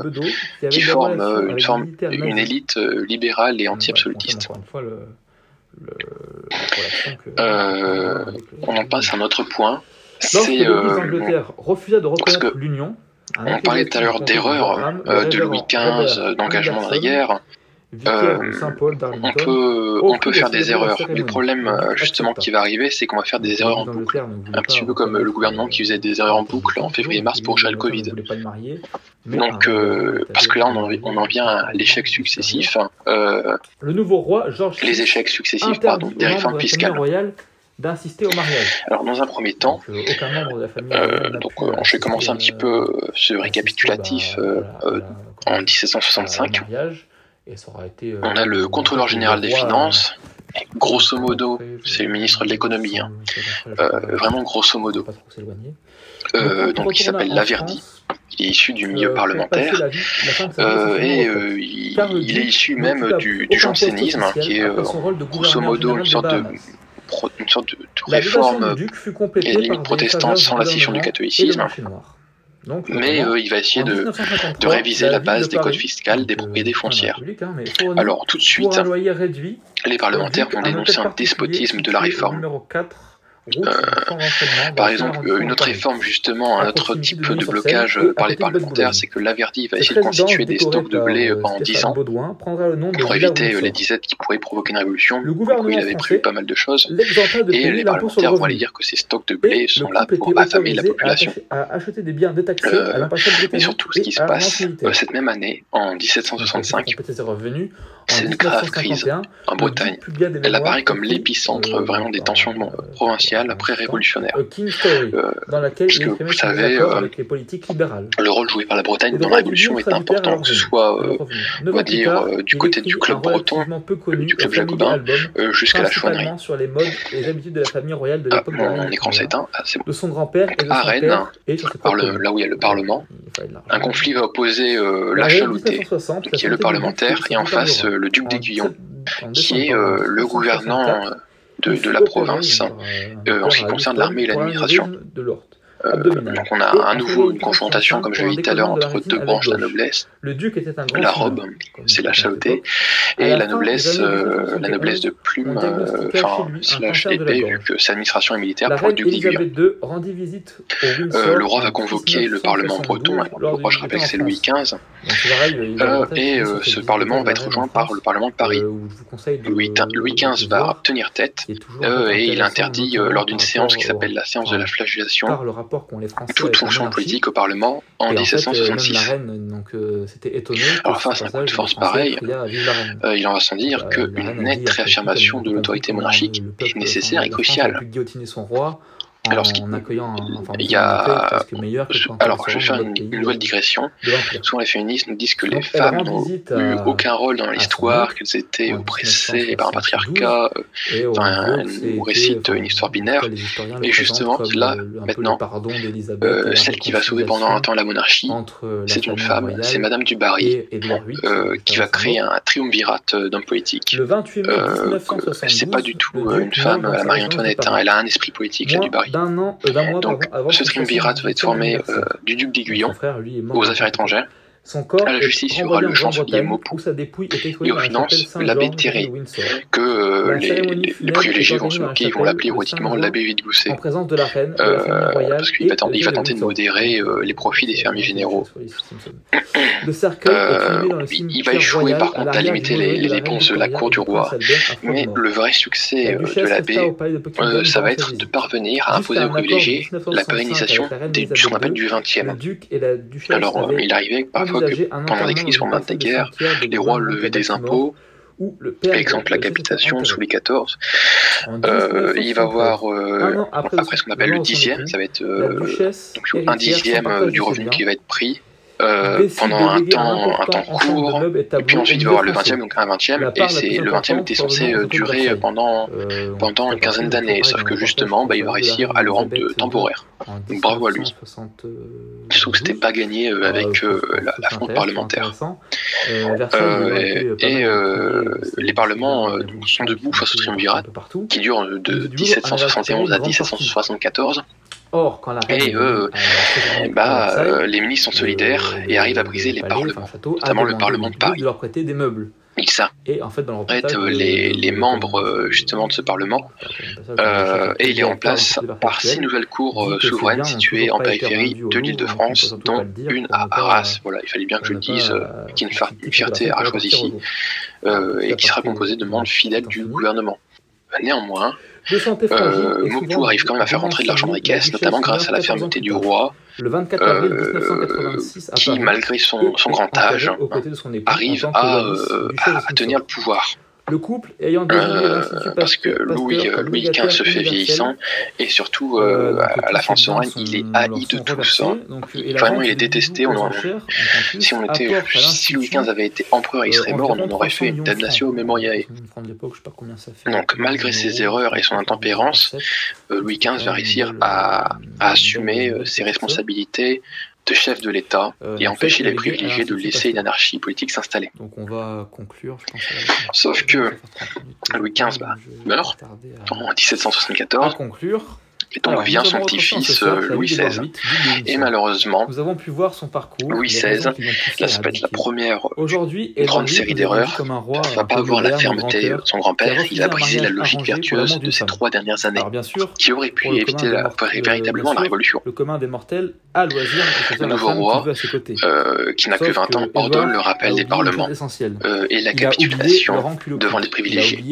qui forment une, une élite libérale et anti-absolutiste. Euh, on en passe à un autre point. Lorsque le euh, d'Angleterre refusa de reconnaître l'Union, on parlait tout à l'heure d'erreurs euh, de Louis XV, d'engagement dans la guerre. Euh, on peut, on peut faire des erreurs. Le problème euh, justement qui va arriver, c'est qu'on va faire des erreurs en boucle. Un petit peu comme le gouvernement qui faisait des erreurs en boucle en février-mars pour gérer le Covid. Donc, euh, parce que là, on en, vient à l'échec successif. Les échecs successifs, pardon, des réformes fiscales d'insister au mariage. Alors dans un premier temps, donc, je vais commencer un petit peu ce récapitulatif en 1765. On a le contrôleur général des finances. Grosso modo, c'est hein. le ministre de l'économie, euh, vraiment grosso modo. Euh, donc il s'appelle Laverdi, il est issu du milieu parlementaire euh, et il, est issu même du, jansénisme, hein, qui est grosso modo une sorte de une sorte de, réforme et limites protestante sans la scission du catholicisme. Mais euh, il va essayer de, réviser la, base des codes fiscales des propriétés foncières. Alors tout de suite, les parlementaires vont dénoncer un despotisme de la réforme. Euh, par exemple, une autre réforme, justement, un autre type de blocage euh, par les parlementaires, c'est que Laverdi va essayer de constituer des stocks de blé euh, pendant 10 ans pour éviter les disettes qui pourraient provoquer une révolution. Il avait prévu pas mal de choses. Et les parlementaires vont aller dire que ces stocks de blé sont là pour affamer la population. Mais surtout, ce qui se passe cette même année, en 1765, c'est une grave crise en Bretagne. Elle apparaît comme l'épicentre vraiment des tensions provinciales sociale après-révolutionnaire. Euh, dans vous savez, euh, le rôle joué par la Bretagne dans la Révolution est important, que ce soit, euh, on va dire, euh, du côté du club breton, du club jacobin, jusqu'à la chouannerie. sur les modes et les habitudes de la famille royale de ah, l'époque. mon écran ah, c'est bon. De son grand-père et de hein, là où il y a le Parlement, un conflit va opposer la Chalotais, qui est le parlementaire, et en face le duc d'Aiguillon, qui est le gouvernant de, la province. Euh, en ce qui concerne l'armée et l'administration. De l'ordre. Euh, donc on a à nouveau une confrontation, comme je l'ai dit tout à l'heure, entre deux branches de la noblesse. La robe, c'est la chautée, et la, noblesse, euh, la noblesse de plume, euh, enfin euh, slash épée, vu que sa administration est militaire la pour le duc d'Aiguillon. Le roi va convoquer le parlement breton, je rappelle que c'est Louis XV, et ce parlement va être rejoint par le parlement de Paris. Louis, XV va tenir tête, et il interdit lors d'une séance qui s'appelle la séance de la flagellation reine. euh, il en va sans dire Euh, la reine qu'une a dit nette après coup réaffirmation qu'elle de n'avait pas l'autorité vu comment monarchique le est peuple, nécessaire enfin, et cruciale. a pu guillotiner son roi en, Alors, ce qui- accueillant un, enfin, Il dans y un a- meilleur que Je- elle alors, je vais faire une, une nouvelle euh, digression. Souvent, les féministes nous disent que les Donc, elle femmes n'ont eu à- aucun rôle dans l'histoire, qu'elles étaient en oppressées par un 1972, patriarcat, euh, on enfin, récite une histoire tout binaire. Et justement, là, un le maintenant, euh, la celle qui va sauver pendant un temps la monarchie, la c'est une femme, c'est Madame du Barry, et Édouard VIII, euh, qui va à sa créer mort. un d'un an, euh, d'un mois Donc, avant. Ce Trimvirat va être formé euh, du duc d'Aiguillon aux affaires étrangères, à la justice est renvoyé en Grande-Bretagne où sa dépouille est exposée l'abbé Terré, que euh, les, privilégiés vont se moquer, ils vont l'appeler l'abbé Vidgousset, en présence de la reine, euh, parce qu'il va, tenter de modérer euh, les profits des fermiers généraux. Il va échouer par contre à limiter les dépenses de la cour du roi, mais le vrai succès de l'abbé, ça va être de parvenir à imposer aux privilégiés la pérennisation de ce qu'on appelle du 20e. Alors il arrivait parfois pendant des crises formates des guerres, les rois levaient des impôts, exemple la capitation sous les 14, il va avoir, euh, après, ce qu'on appelle le dixième, ça va être euh, un dixième euh, du revenu qui va être pris pendant un temps, un temps court, et puis ensuite il va y avoir le 20e, donc un 20e, et c'est, le 20e était censé durer pendant, pendant une quinzaine d'années, sauf que justement, bah, il va réussir à le rendre temporaire. Bravo à lui. 60... Je trouve que c'était pas gagné euh, avec euh, la, la parlementaire. Euh, et les parlements sont debout face au triumvirat qui dure de 1771 à 1774. Or, quand la et eh bah, les ministres sont solidaires et arrivent à briser les parlements, notamment le parlement de Paris. De leur prêter des meubles et s'arrête en fait, euh, les, les, membres euh, justement de ce Parlement, euh, et il est en place par six nouvelles cours souveraines situées en périphérie de l'île de France, dont une à Arras. Voilà, il fallait bien que je le dise, qui est une fierté arachoise ici, et qui sera composée de membres fidèles du gouvernement. Néanmoins, euh, arrive quand même à faire rentrer de l'argent dans les caisses, notamment grâce à la fermeté du roi, le 24 avril euh, qui, malgré son, grand âge, arrive à, euh, tenir le pouvoir le couple ayant euh, parce que Louis, euh, Louis XV se fait vieillissant et surtout euh, à la fin de son règne il est haï de tous vraiment il est détesté si on était si Louis XV avait été empereur il serait mort on en aurait fait une damnatio memoriae donc malgré ses erreurs et son intempérance euh, Louis XV va réussir à assumer ses responsabilités de chef de l'État et empêcher les privilégiés de laisser une anarchie politique s'installer. Donc on va conclure. Sauf que Louis XV bah, meurt en 1774. À conclure et donc vient son petit-fils euh, Louis XVI. Et malheureusement, nous avons pu voir son parcours. Louis XVI, là ça peut être la première euh, grande série d'erreurs. Il va pas avoir la fermeté de son grand-père. Il a brisé la logique vertueuse de ces trois dernières années, qui aurait pu éviter véritablement la révolution. Le. Le nouveau roi, qui euh, n'a que 20 ans, ordonne le rappel des parlements et la capitulation devant les privilégiés.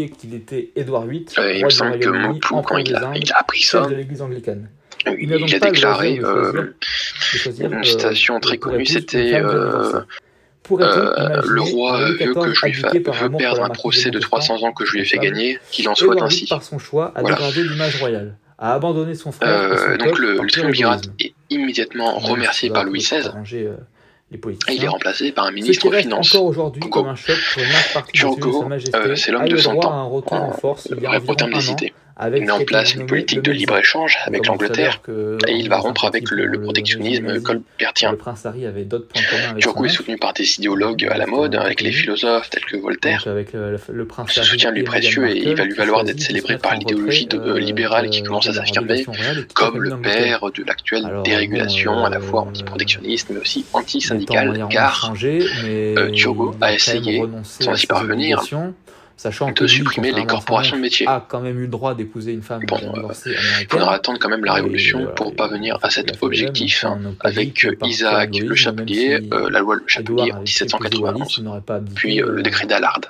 Il me semble que Mopou, quand il a appris ça, l'Église. Il, a, donc déclaré euh, une citation très connue, c'était euh, euh, le roi veut que je lui perdre un procès de 300 ans que je lui ai fait gagner, qu'il en soit ainsi. Par son choix, a l'image royale, a abandonné son frère. Donc le, le est immédiatement remercié par Louis XVI. Et il est remplacé par un ministre aux Finances. Encore c'est l'homme de 100 ans. Un en il avec met en place une politique de libre-échange avec l'Angleterre. et il va rompre avec le, protectionnisme colbertien. Turgot est soutenu par des idéologues à la mode, hein, avec les philosophes tels que Voltaire. Ce soutien lui est précieux et il va lui valoir d'être célébré par l'idéologie euh, libérale qui commence à s'affirmer comme le père de l'actuelle dérégulation, à la fois anti-protectionniste mais aussi anti-syndicale, car Turgot euh, a essayé, sans y parvenir, sachant supprimer les corporations de métier. Bon, euh, il faudra attendre quand même la révolution et, pour parvenir à cet objectif hein, avec euh, Isaac Le Chapelier, euh, la loi Le Chapelier en 1791, puis le décret d'Allard.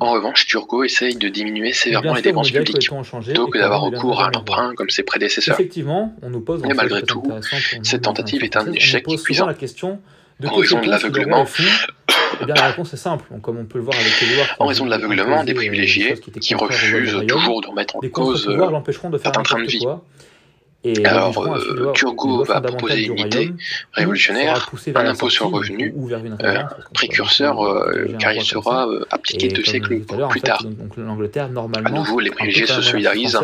En revanche, Turgot essaye de diminuer sévèrement les dépenses publiques, plutôt que d'avoir recours à l'emprunt comme ses prédécesseurs. Mais malgré tout, cette tentative est un échec épuisant. En raison de l'aveuglement. Eh bien, la réponse est simple. Donc, comme on peut le voir avec qui En raison de l'aveuglement des euh, privilégiés qui qui refusent toujours de remettre en Les cause euh, l'empêcheront de faire certains trains de vie. quoi. Et Alors, euh, Turgot va proposer une idée révolutionnaire, un impôt sur le revenu, euh, précurseur, euh, car il sera euh, appliqué deux siècles plus tard. À nouveau, les privilégiés se solidarisent.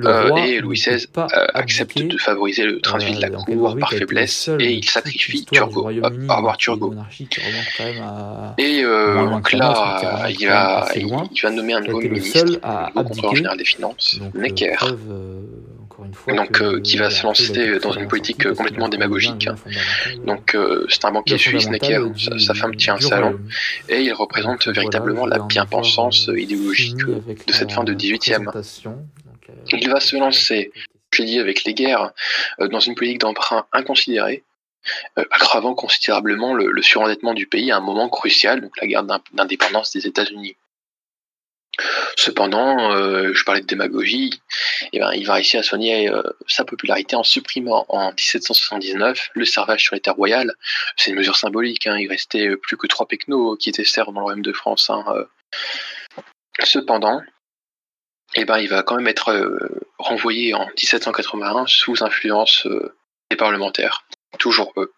Euh, et Louis XVI euh, accepte de favoriser le transvit de la Euh, cour par faiblesse et il sacrifie Turgot, à avoir Turgot. Et euh, donc là, il, quand même a, assez il, va nommer un nouveau ministre, le contrôleur général des finances, euh, Necker. Donc euh, qui va se lancer dans une politique euh, complètement démagogique. Donc euh, c'est un banquier suisse, Necker, sa, sa, femme tient un salon, et il représente véritablement la bien-pensance idéologique de cette fin de 18e. Il va se lancer, j'ai dit, avec les guerres, dans une politique d'emprunt inconsidérée, aggravant considérablement le, le, surendettement du pays à un moment crucial, donc la guerre d'indépendance des États-Unis. Cependant, euh, je parlais de démagogie, eh ben, il va réussir à soigner euh, sa popularité en supprimant en 1779 le servage sur les terres royales. C'est une mesure symbolique, hein, il restait plus que trois pecnos qui étaient serfs dans le royaume de France. Hein, euh. Cependant, eh ben, il va quand même être renvoyé en 1781 sous influence des parlementaires, toujours eux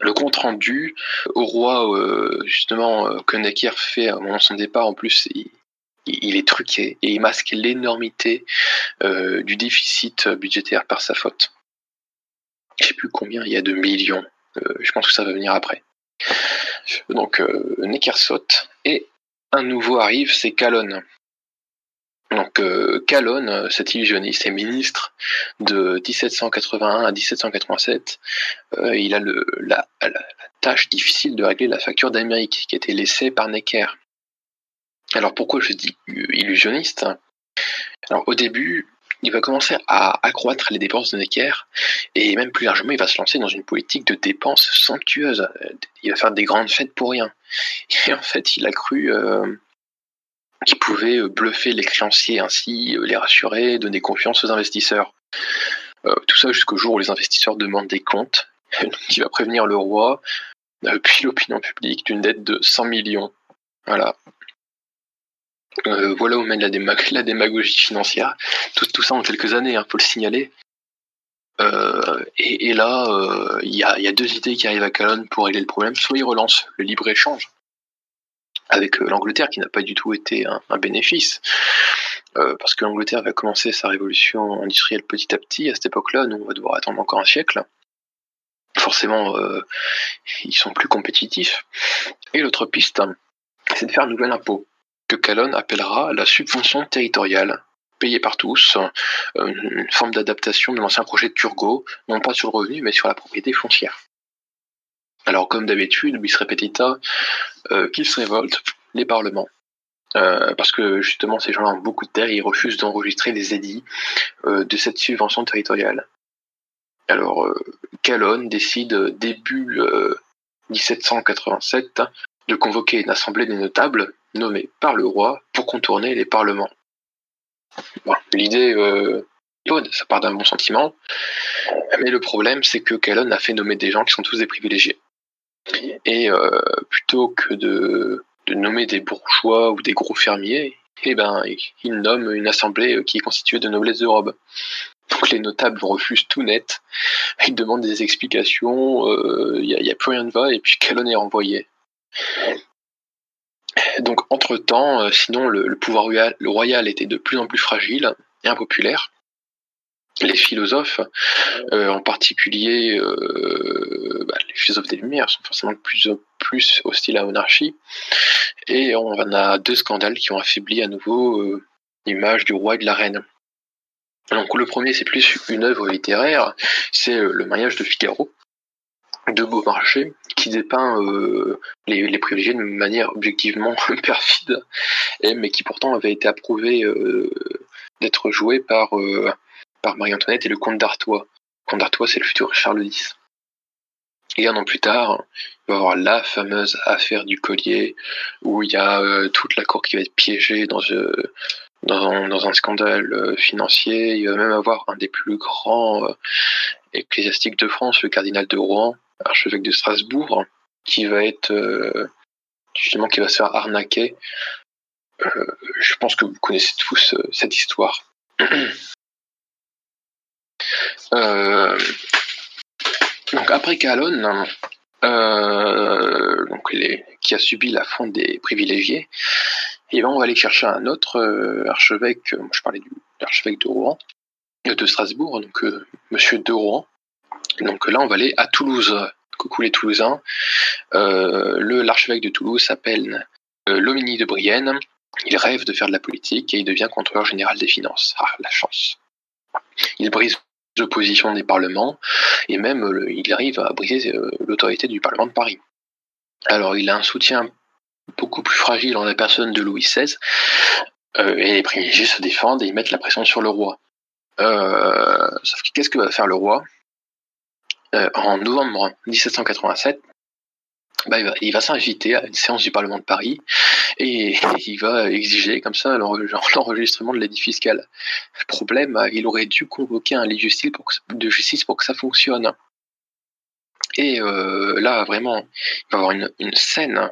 le compte rendu au roi, euh, justement, euh, que Necker fait au moment de son départ, en plus, il, est truqué et il masque l'énormité euh, du déficit budgétaire par sa faute. Je sais plus combien il y a de millions. Euh, je pense que ça va venir après. Donc euh, Necker saute et un nouveau arrive, c'est Calonne. Donc euh, Calonne, euh, cet illusionniste est ministre de 1781 à 1787. Euh, il a le, la, la, tâche difficile de régler la facture d'Amérique qui a été laissée par Necker. Alors pourquoi je dis illusionniste? Alors au début, il va commencer à accroître les dépenses de Necker et même plus largement, il va se lancer dans une politique de dépenses somptueuses. Il va faire des grandes fêtes pour rien. Et en fait, il a cru euh, qui pouvait euh, bluffer les créanciers ainsi, euh, les rassurer, donner confiance aux investisseurs. Euh, tout ça jusqu'au jour où les investisseurs demandent des comptes, qui va prévenir le roi, puis l'opinion publique d'une dette de 100 millions. Voilà. Voilà où mène la, démag la démagogie financière. Tout, ça en quelques années, il hein, faut le signaler. Et, là, il y, a, y, a, deux idées qui arrivent à Calonne pour régler le problème. Soit il relance le libre-échange, avec euh, l'Angleterre qui n'a pas du tout été un, bénéfice. Euh, parce que l'Angleterre va commencer sa révolution industrielle petit à petit. À cette époque-là, nous, on va devoir attendre encore un siècle. Forcément, euh, ils sont plus compétitifs. Et l'autre piste, c'est de faire un nouvel impôt, que Calonne appellera la subvention territoriale, payée par tous, euh, une forme d'adaptation de l'ancien projet de Turgot, non pas sur le revenu, mais sur la propriété foncière. Alors, comme d'habitude, bis repetita, euh, qu'ils se révoltent, les parlements. Euh, parce que justement, ces gens-là ont beaucoup de terres et ils refusent d'enregistrer les édits euh, de cette subvention territoriale. Alors, euh, Calonne décide début 1787 de convoquer une assemblée des notables nommée par le roi pour contourner les parlements. Bon, L'idée ça part d'un bon sentiment, mais le problème c'est que Calonne a fait nommer des gens qui sont tous des privilégiés. Et euh, plutôt que de, nommer des bourgeois ou des gros fermiers, eh ben, il nomme une assemblée qui est constituée de noblesse de robe. Donc les notables refusent tout net, ils demandent des explications, il euh, n'y a, plus rien de va, et puis Calonne est renvoyé. Donc entre-temps, euh, sinon le, pouvoir royal était de plus en plus fragile et impopulaire les philosophes, euh, en particulier euh, bah, les philosophes des Lumières, sont forcément plus, plus hostiles à la monarchie. Et on a deux scandales qui ont affaibli à nouveau euh, l'image du roi et de la reine. Donc le premier, c'est plus une œuvre littéraire, c'est euh, le mariage de Figaro de Beaumarchais, qui dépeint euh, les, les, privilégiés de manière objectivement perfide, et, mais qui pourtant avait été approuvé d'être joué par par Marie-Antoinette et le comte d'Artois. Le comte d'Artois, c'est le futur Charles X. Et un an plus tard, il va y avoir la fameuse affaire du collier, où il y a euh, toute la cour qui va être piégée dans, euh, un, scandale euh, financier. Il va même avoir un des plus grands ecclésiastiques de France, le cardinal de Rouen, archevêque de Strasbourg, qui va être justement qui va se faire arnaquer. je pense que vous connaissez tous cette histoire. Euh, donc après Calonne, euh, donc les, qui a subi la fonte des privilégiés, et ben on va aller chercher un autre euh, archevêque, je parlais du l'archevêque de Rouen, de Strasbourg, donc euh, Monsieur de Rouen. Donc là on va aller à Toulouse. Coucou les Toulousains. Euh, le l'archevêque de Toulouse s'appelle euh, Lomini de Brienne. Il rêve de faire de la politique et il devient contrôleur général des finances. Ah, la chance. Il brise l'opposition des parlements et même euh, il arrive à briser euh, l'autorité du Parlement de Paris. Alors il a un soutien beaucoup plus fragile en la personne de Louis XVI euh, et les privilégiés se défendent et mettent la pression sur le roi. Sauf que qu'est-ce que va faire le roi? En novembre 1787, bah, il va, il va s'inviter à une séance du Parlement de Paris et il va exiger comme ça l'enre- l'enregistrement de l'édit fiscal. Problème, euh, il aurait dû convoquer un lit de justice pour que, ça fonctionne. Et euh, là, vraiment, il va y avoir une, une scène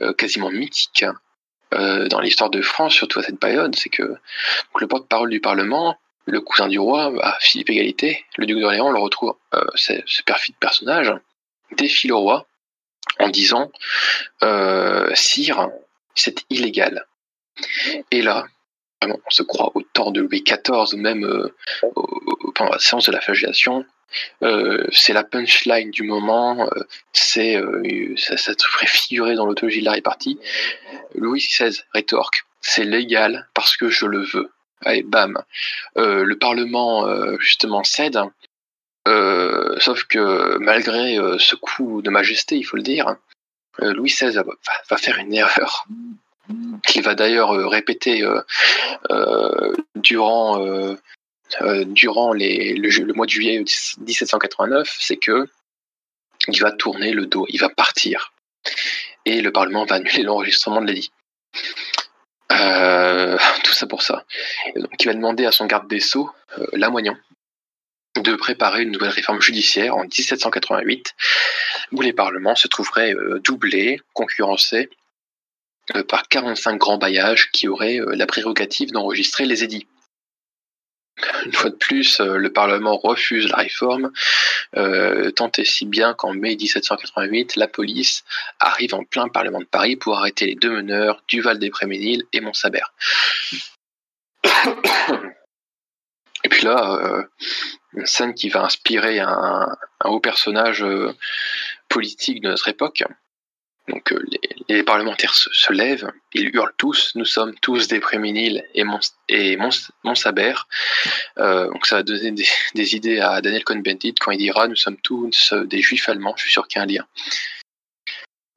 euh, quasiment mythique euh, dans l'histoire de France, surtout à cette période, c'est que le porte-parole du Parlement, le cousin du roi, bah, Philippe Égalité, le duc d'Orléans, le retrouve, euh, ce perfide personnage, défie le roi en disant euh, Sire, c'est illégal. Et là, on se croit au temps de Louis XIV, même euh, pendant la séance de la flagellation. Euh, c'est la punchline du moment, euh, c'est euh, ça, ça ferait figurer dans l'autologie de la répartie. Louis XVI rétorque c'est légal parce que je le veux. Allez, bam. Euh, le Parlement justement cède, euh, sauf que malgré euh, ce coup de majesté, il faut le dire, euh, Louis XVI va, faire une erreur qu'il va d'ailleurs répéter durant le, mois de juillet 1789, c'est que il va tourner le dos, il va partir, et le Parlement va annuler l'enregistrement de l'édit. Tout ça pour ça. Donc, il va demander à son garde des sceaux, euh, Lamoignon, de préparer une nouvelle réforme judiciaire en 1788, où les parlements se trouveraient euh, doublés, concurrencés euh, par 45 grands bailliages qui auraient euh, la prérogative d'enregistrer les édits. Une fois de plus, le Parlement refuse la réforme, tant et si bien qu'en mai 1788, la police arrive en plein Parlement de Paris pour arrêter les deux meneurs, Duval des Préménil et Montsabert. Et puis là, euh, une scène qui va inspirer un, haut personnage euh, politique de notre époque. Donc euh, les, parlementaires se, lèvent, ils hurlent tous, nous sommes tous des Préménil et, Mons, et donc ça va donner des, idées à Daniel Cohn-Bendit quand il dira nous sommes tous des juifs allemands, je suis sûr qu'il y a un lien.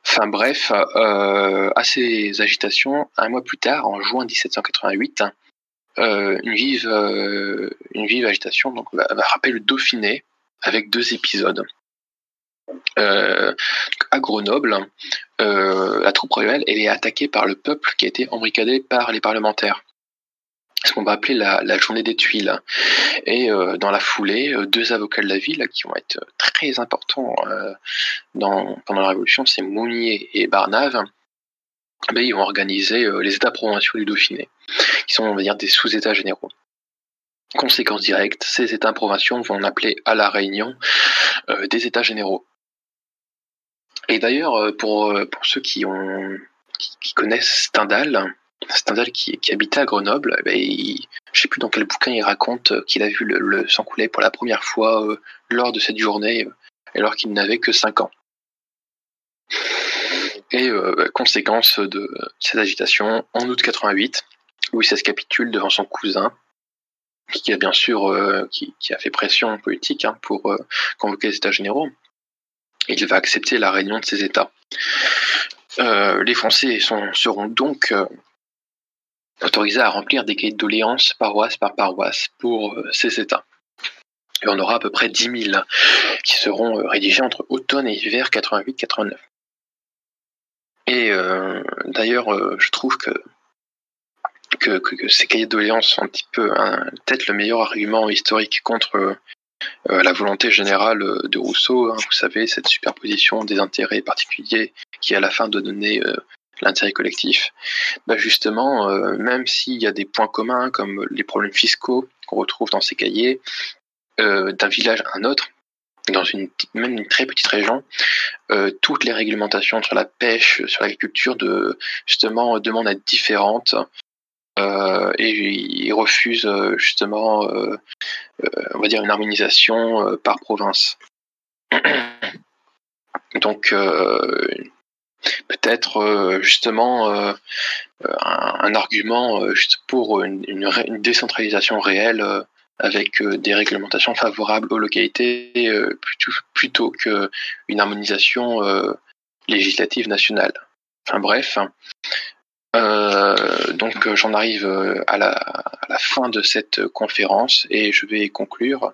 Enfin bref, à ces agitations, un mois plus tard, en juin 1788, euh, une, vive, euh, une vive agitation donc, va, va frapper le Dauphiné avec deux épisodes. Euh, à Grenoble, la troupe royale elle est attaquée par le peuple qui a été embricadé par les parlementaires. Ce qu'on va appeler la, journée des tuiles. Et dans la foulée, deux avocats de la ville qui vont être très importants pendant la Révolution, c'est Mounier et Barnave. Ben, ils vont organiser euh, les États provinciaux du Dauphiné, qui sont, on va dire, des sous-États généraux. Conséquence directe, ces États provinciaux vont appeler à la réunion euh, des États généraux. Et d'ailleurs, euh, pour, ceux qui, ont, connaissent Stendhal, Stendhal qui, habitait à Grenoble, ben, il, je sais plus dans quel bouquin il raconte qu'il a vu le, le sang couler pour la première fois lors de cette journée, alors qu'il n'avait que 5 ans. Et euh, conséquence de cette agitation, en août 88, Louis XVI capitule devant son cousin, qui a bien sûr euh, qui, qui, a fait pression politique hein, pour euh, convoquer les États généraux. Il va accepter la réunion de ces États. Euh, les Français sont, seront donc euh, autorisés à remplir des cahiers de doléances paroisse par paroisse pour euh, ces États. Et on aura à peu près 10 000 qui seront euh, rédigés entre automne et hiver 88-89. Et euh, d'ailleurs, euh, je trouve que que, ces cahiers de doléances sont un petit peu hein, peut-être le meilleur argument historique contre euh, la volonté générale de Rousseau. Hein, vous savez, cette superposition des intérêts particuliers qui, à la fin, doit donner l'intérêt collectif. Bah justement, même s'il y a des points communs comme les problèmes fiscaux qu'on retrouve dans ces cahiers, d'un village à un autre, dans une même une très petite région, euh, toutes les réglementations sur la pêche, sur l'agriculture, de justement demandent à être différentes. Euh, et ils refusent euh, justement, euh, on va dire, une harmonisation euh, par province. Donc, euh, peut-être euh, justement un, argument juste pour une, décentralisation réelle avec des réglementations favorables aux localités plutôt, plutôt qu'une harmonisation législative nationale. Enfin bref, euh, donc euh, j'en arrive euh, à la, fin de cette conférence et je vais conclure.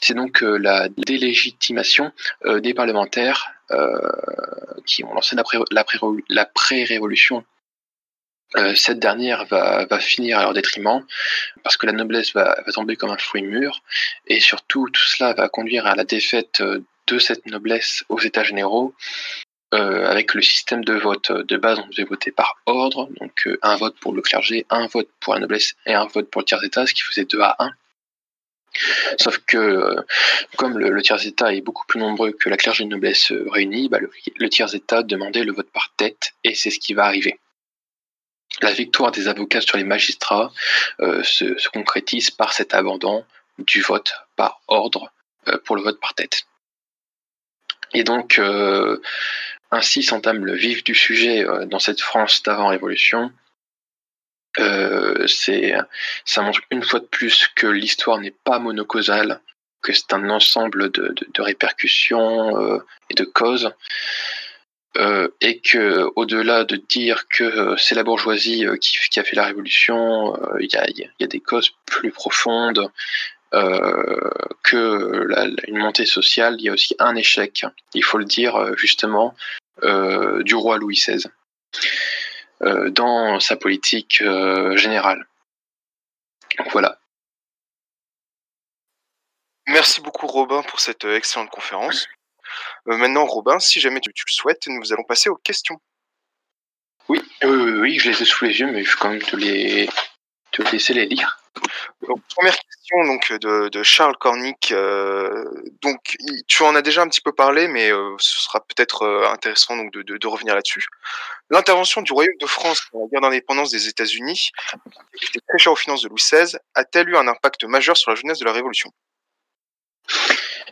C'est donc la délégitimation des parlementaires qui ont lancé la pré-révolution. Cette dernière va, finir à leur détriment parce que la noblesse va, tomber comme un fruit mûr et surtout tout cela va conduire à la défaite de cette noblesse aux États généraux euh, avec le système de vote de base, on devait voter par ordre, donc euh, un vote pour le clergé, un vote pour la noblesse et un vote pour le tiers-état, ce qui faisait 2 à 1. Sauf que, euh, comme le, tiers-état est beaucoup plus nombreux que la clergé de noblesse réunie, bah, le, tiers-état demandait le vote par tête, et c'est ce qui va arriver. La victoire des avocats sur les magistrats se, se, concrétise par cet abandon du vote par ordre pour le vote par tête. Et donc, ainsi s'entame le vif du sujet euh, dans cette France d'avant-révolution. Euh, ça montre une fois de plus que l'histoire n'est pas monocausale, que c'est un ensemble de, répercussions euh, et de causes, et que au-delà de dire que c'est la bourgeoisie qui, a fait la révolution, il y a, des causes plus profondes, euh, que une montée sociale, il y a aussi un échec, il faut le dire euh, justement, euh, du roi Louis XVI dans sa politique générale. voilà. Merci beaucoup Robin pour cette excellente conférence. Maintenant Robin, si jamais tu, le souhaites, nous allons passer aux questions. Oui, oui, oui, je les ai sous les yeux, mais je vais quand même te les, te laisser les lire première question donc de, Charles Cornic. Euh, donc tu en as déjà un petit peu parlé, mais euh, ce sera peut-être euh, intéressant donc de, revenir là-dessus. L'intervention du Royaume de France dans la guerre d'indépendance des États-Unis, qui était très cher aux finances de Louis XVI, a-t-elle eu un impact majeur sur la jeunesse de la Révolution?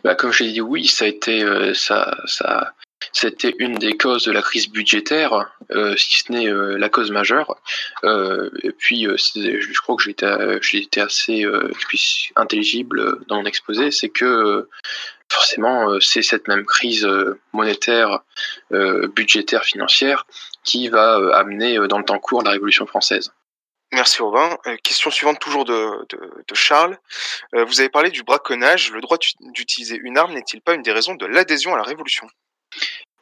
Bah, comme je l'ai dit, oui, ça a été ça, ça, c'était une des causes de la crise budgétaire, euh, si ce n'est euh, la cause majeure. Euh, et puis, je crois que j'ai été, assez intelligible dans mon exposé, c'est que forcément, c'est cette même crise monétaire, budgétaire, financière qui va amener dans le temps court la Révolution française. Merci Robin. question suivante toujours de, Charles. vous avez parlé du braconnage. Le droit d'utiliser une arme n'est-il pas une des raisons de l'adhésion à la Révolution?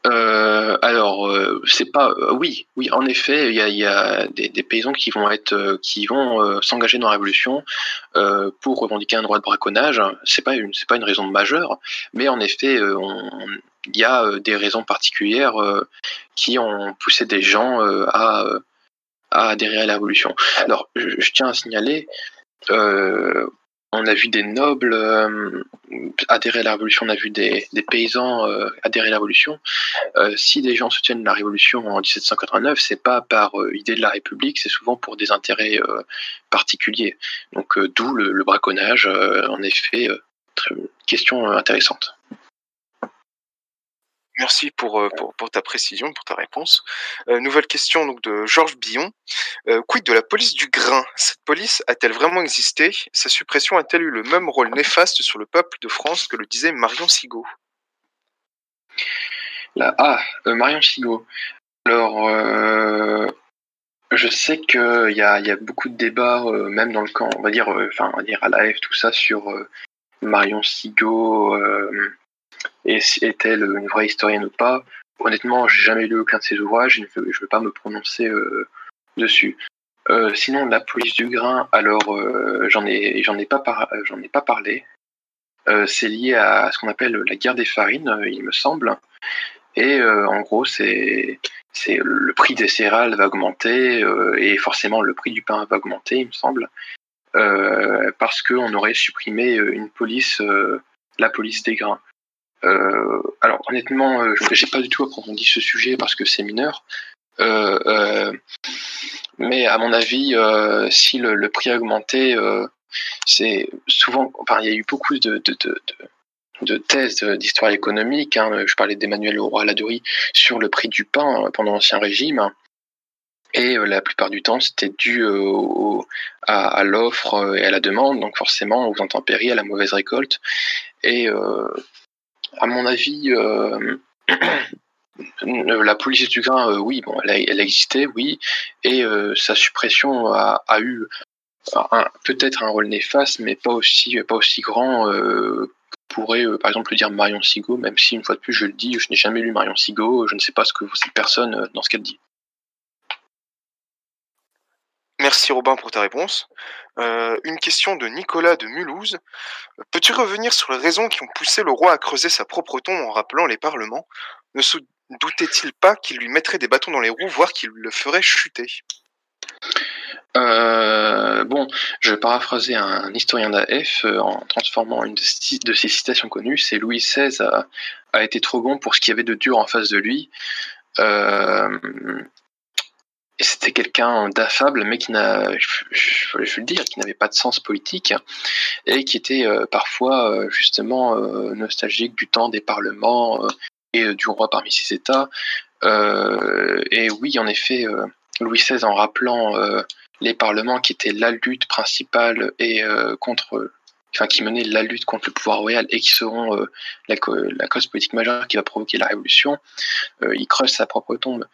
Euh, alors, euh, c'est pas. Euh, oui, oui, en effet, il y a, des, paysans qui vont être, qui vont s'engager dans la révolution pour revendiquer un droit de braconnage. C'est pas une, c'est pas une raison majeure, mais en effet, il y a des raisons particulières qui ont poussé des gens à, à adhérer à la révolution. Alors, je tiens à signaler on a vu des nobles euh, adhérer à la révolution, on a vu des, paysans euh, adhérer à la révolution. Euh, si des gens soutiennent la révolution en 1789, c'est pas par idée de la République, c'est souvent pour des intérêts particuliers. Donc d'où le, braconnage, en effet, question intéressante. Merci pour, euh, pour, ta précision, pour ta réponse. Euh, nouvelle question de Georges Billon. Euh, quid de la police du grain? Cette police a-t-elle vraiment existé? Sa suppression a-t-elle eu le même rôle néfaste sur le peuple de France que le disait Marion Sigaud? Ah, Marion Sigaud. Alors, je sais qu'il y a, y a beaucoup de débats, même dans le camp, on va dire, enfin, on va dire à l'AF, tout ça, sur Marion Sigaud est-elle une vraie historienne ou pas Honnêtement, j'ai jamais lu aucun de ses ouvrages, je ne veux, pas me prononcer euh, dessus. Euh, sinon, la police du grain, alors euh, j'en ai, pas, parlé. c'est lié à ce qu'on appelle la guerre des farines, il me semble. Et en gros, c'est le prix des céréales va augmenter et forcément le prix du pain va augmenter, il me semble, parce qu'on aurait supprimé une police, la police des grains. Euh, alors honnêtement, euh, je n'ai pas du tout approfondi ce sujet parce que c'est mineur. Euh, mais à mon avis, si le, prix a augmenté, c'est souvent, enfin, il y a eu beaucoup de, de, thèses d'histoire économique. Hein. Je parlais d'Emmanuel Leroy Ladurie sur le prix du pain pendant l'Ancien Régime. Et la plupart du temps, c'était dû au, à, à l'offre et à la demande, donc forcément aux intempéries, à la mauvaise récolte. Et à mon avis, la police du grain, oui, bon, elle, a, elle existait, oui, et sa suppression a, a eu peut-être un rôle néfaste, mais pas aussi, pas aussi grand euh, pourrait par exemple le dire Marion Sigaud, même si une fois de plus je le dis, je n'ai jamais lu Marion Sigaud, je ne sais pas ce que cette personne dans ce qu'elle dit. Merci Robin pour ta réponse. Euh, une question de Nicolas de Mulhouse. Peux-tu revenir sur les raisons qui ont poussé le roi à creuser sa propre tombe en rappelant les parlements? Ne se doutait-il pas qu'il lui mettrait des bâtons dans les roues, voire qu'il le ferait chuter? Euh, bon, je vais paraphraser un historien d'AF euh, en transformant une de, ses citations connues. C'est Louis XVI a, a, été trop bon pour ce qu'il y avait de dur en face de lui. Et c'était quelqu'un d'affable, mais qui n'a, je, je, je, le dire, qui n'avait pas de sens politique et qui était euh, parfois euh, justement euh, nostalgique du temps des parlements et du roi parmi ses États. et oui, en effet, Louis XVI, en rappelant les parlements qui étaient la lutte principale et contre enfin qui menaient la lutte contre le pouvoir royal et qui seront euh, la, la, cause politique majeure qui va provoquer la révolution, euh, il creuse sa propre tombe.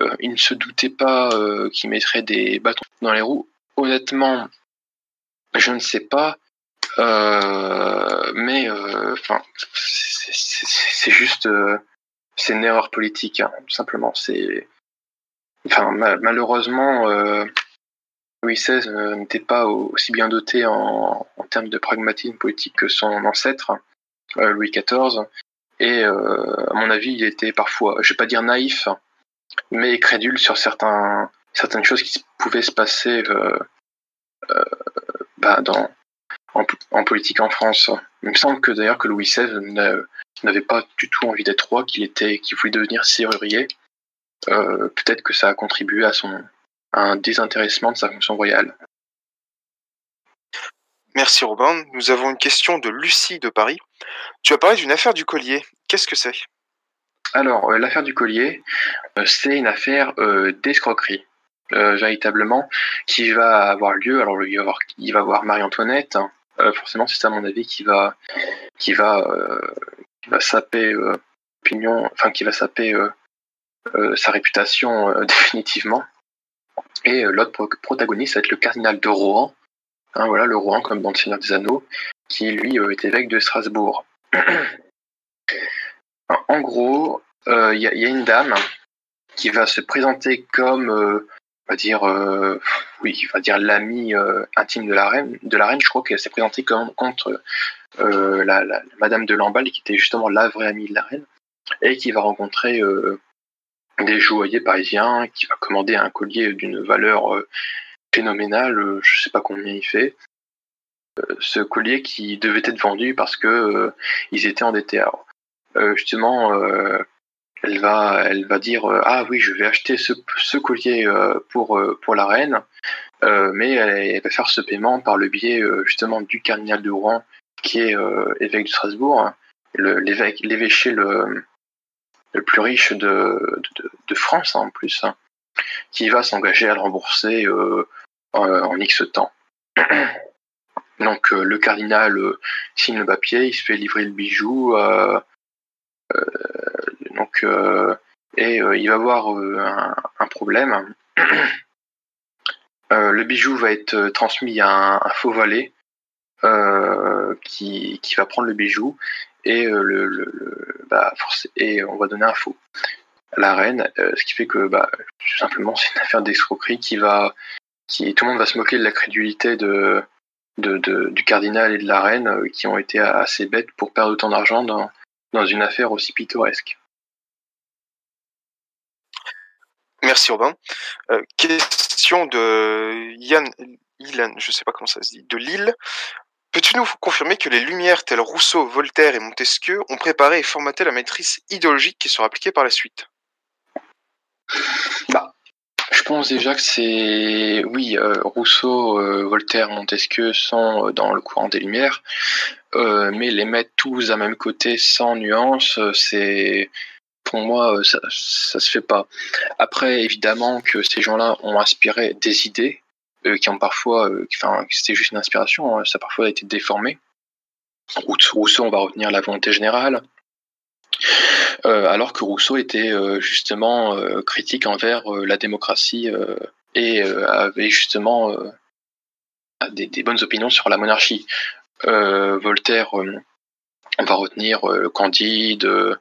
Euh, il ne se doutait pas qu'il mettrait des bâtons dans les roues. Honnêtement, je ne sais pas, mais enfin, c'est juste, c'est une erreur politique, hein, tout simplement. C'est, enfin, malheureusement Louis XVI n'était pas aussi bien doté en, termes de pragmatisme politique que son ancêtre, euh, Louis XIV. Et euh, à mon avis, il était parfois, je vais pas dire naïf, mais crédule sur certaines choses qui pouvaient se passer euh, euh bah, en, politique en France. Il me semble que d'ailleurs que Louis XVI n'avait pas du tout envie d'être roi, qu'il était, voulait devenir serrurier. Euh, Peut-être que ça a contribué à son, un désintéressement de sa fonction royale. Merci Robin. Nous avons une question de Lucie de Paris. Tu as parlé d'une affaire du collier. Qu'est-ce que c'est? Alors, euh, l'affaire du collier, euh, c'est une affaire euh, d'escroquerie, véritablement, qui va avoir lieu. Alors, il va avoir, il va avoir Marie-Antoinette. Hein. forcément, c'est ça, à mon avis, qui va, qui va, qui va saper opinion, enfin, qui va saper sa réputation définitivement. Et euh, l'autre protagoniste va être le cardinal de Rohan, hein, voilà, le Rohan comme dans Seigneur des Anneaux, qui lui euh, est évêque de Strasbourg. en gros, euh, il y, a une dame qui va se présenter comme, on va dire, oui, on va dire l'ami intime de la reine. De la reine, je crois qu'elle s'est présentée comme contre la, la, Madame de Lamballe, qui était justement la vraie amie de la reine, et qui va rencontrer des joailliers parisiens qui va commander un collier d'une valeur euh, phénoménale, euh, je sais pas combien il fait. Euh, ce collier qui devait être vendu parce que ils étaient endettés. Alors, justement, elle va, elle va dire ah oui, je vais acheter ce, ce collier pour pour la reine, mais elle, va faire ce paiement par le biais justement du cardinal de Rouen qui est évêque de Strasbourg, l'évêque, l'évêché le plus riche de, France hein, en plus, hein, qui va s'engager à le rembourser euh, en X temps. Donc euh, le cardinal euh, signe le papier, il se fait livrer le bijou, donc et il va avoir un, un, problème. le bijou va être transmis à un, un faux valet qui, qui va prendre le bijou et euh, bah, et on va donner un faux à la reine, euh, ce qui fait que bah, tout simplement c'est une affaire d'escroquerie qui va, qui tout le monde va se moquer de la crédulité du cardinal et de la reine euh, qui ont été assez bêtes pour perdre autant d'argent dans, une affaire aussi pittoresque. Merci Robin. Question de Yann Ilan, je sais pas comment ça se dit, de Lille. Peux-tu nous confirmer que les Lumières telles Rousseau, Voltaire et Montesquieu ont préparé et formaté la maîtrise idéologique qui sera appliquée par la suite? Bah, Je pense déjà que c'est... Oui, euh, Rousseau, euh, Voltaire, Montesquieu sont euh, dans le courant des Lumières, mais les mettre tous à même côté sans nuance, c'est... pour moi, ça, ça se fait pas. Après, évidemment que ces gens-là ont inspiré des idées qui ont parfois, enfin, c'était juste une inspiration, hein, ça a parfois été déformé. Rousseau, on va retenir la volonté générale. alors que Rousseau était justement critique envers la démocratie et avait justement des, des, bonnes opinions sur la monarchie. Voltaire, on va retenir Candide,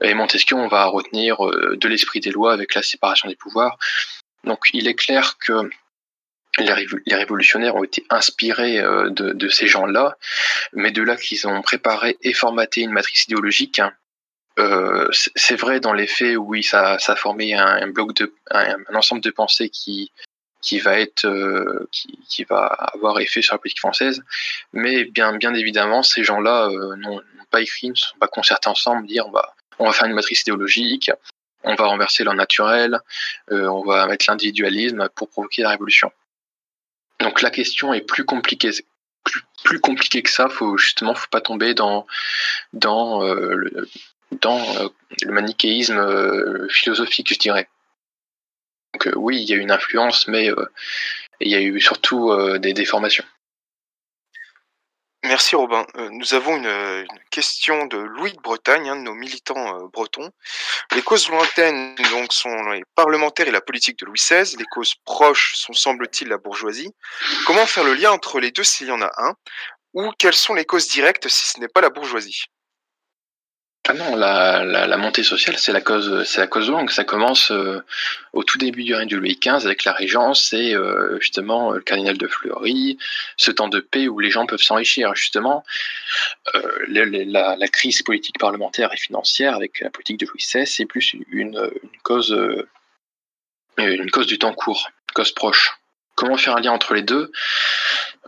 et Montesquieu, on va retenir de l'esprit des lois avec la séparation des pouvoirs. Donc il est clair que les, révolutionnaires ont été inspirés de, ces gens-là, mais de là qu'ils ont préparé et formaté une matrice idéologique. Hein, c'est vrai dans les faits, oui, ça, a formé un, bloc de, un, ensemble de pensées qui, qui va être, qui, va avoir effet sur la politique française, mais bien, bien évidemment, ces gens-là n'ont pas écrit, ne sont pas concertés ensemble, dire on va, on va faire une matrice idéologique, on va renverser l'ordre naturel, on va mettre l'individualisme pour provoquer la révolution. Donc la question est plus compliquée, que ça. Faut justement, faut pas tomber dans dans euh, euh, le manichéisme euh, philosophique, je dirais. Donc oui, il y a une influence, mais il y a eu surtout des déformations. Merci Robin. Euh, nous avons une, question de Louis de Bretagne, un de nos militants euh, bretons. Les causes lointaines donc sont les parlementaires et la politique de Louis XVI. Les causes proches sont semble-t-il la bourgeoisie. Comment faire le lien entre les deux s'il y en a un? Ou quelles sont les causes directes si ce n'est pas la bourgeoisie? Ah non, la, la, montée sociale, c'est la cause, c'est la cause longue. Ça commence euh, au tout début du règne de Louis XV avec la Régence et euh, justement le cardinal de Fleury, ce temps de paix où les gens peuvent s'enrichir. Justement, euh, la, la, crise politique parlementaire et financière avec la politique de Louis XVI, c'est plus une, une cause, une cause du temps court, une cause proche. Comment faire un lien entre les deux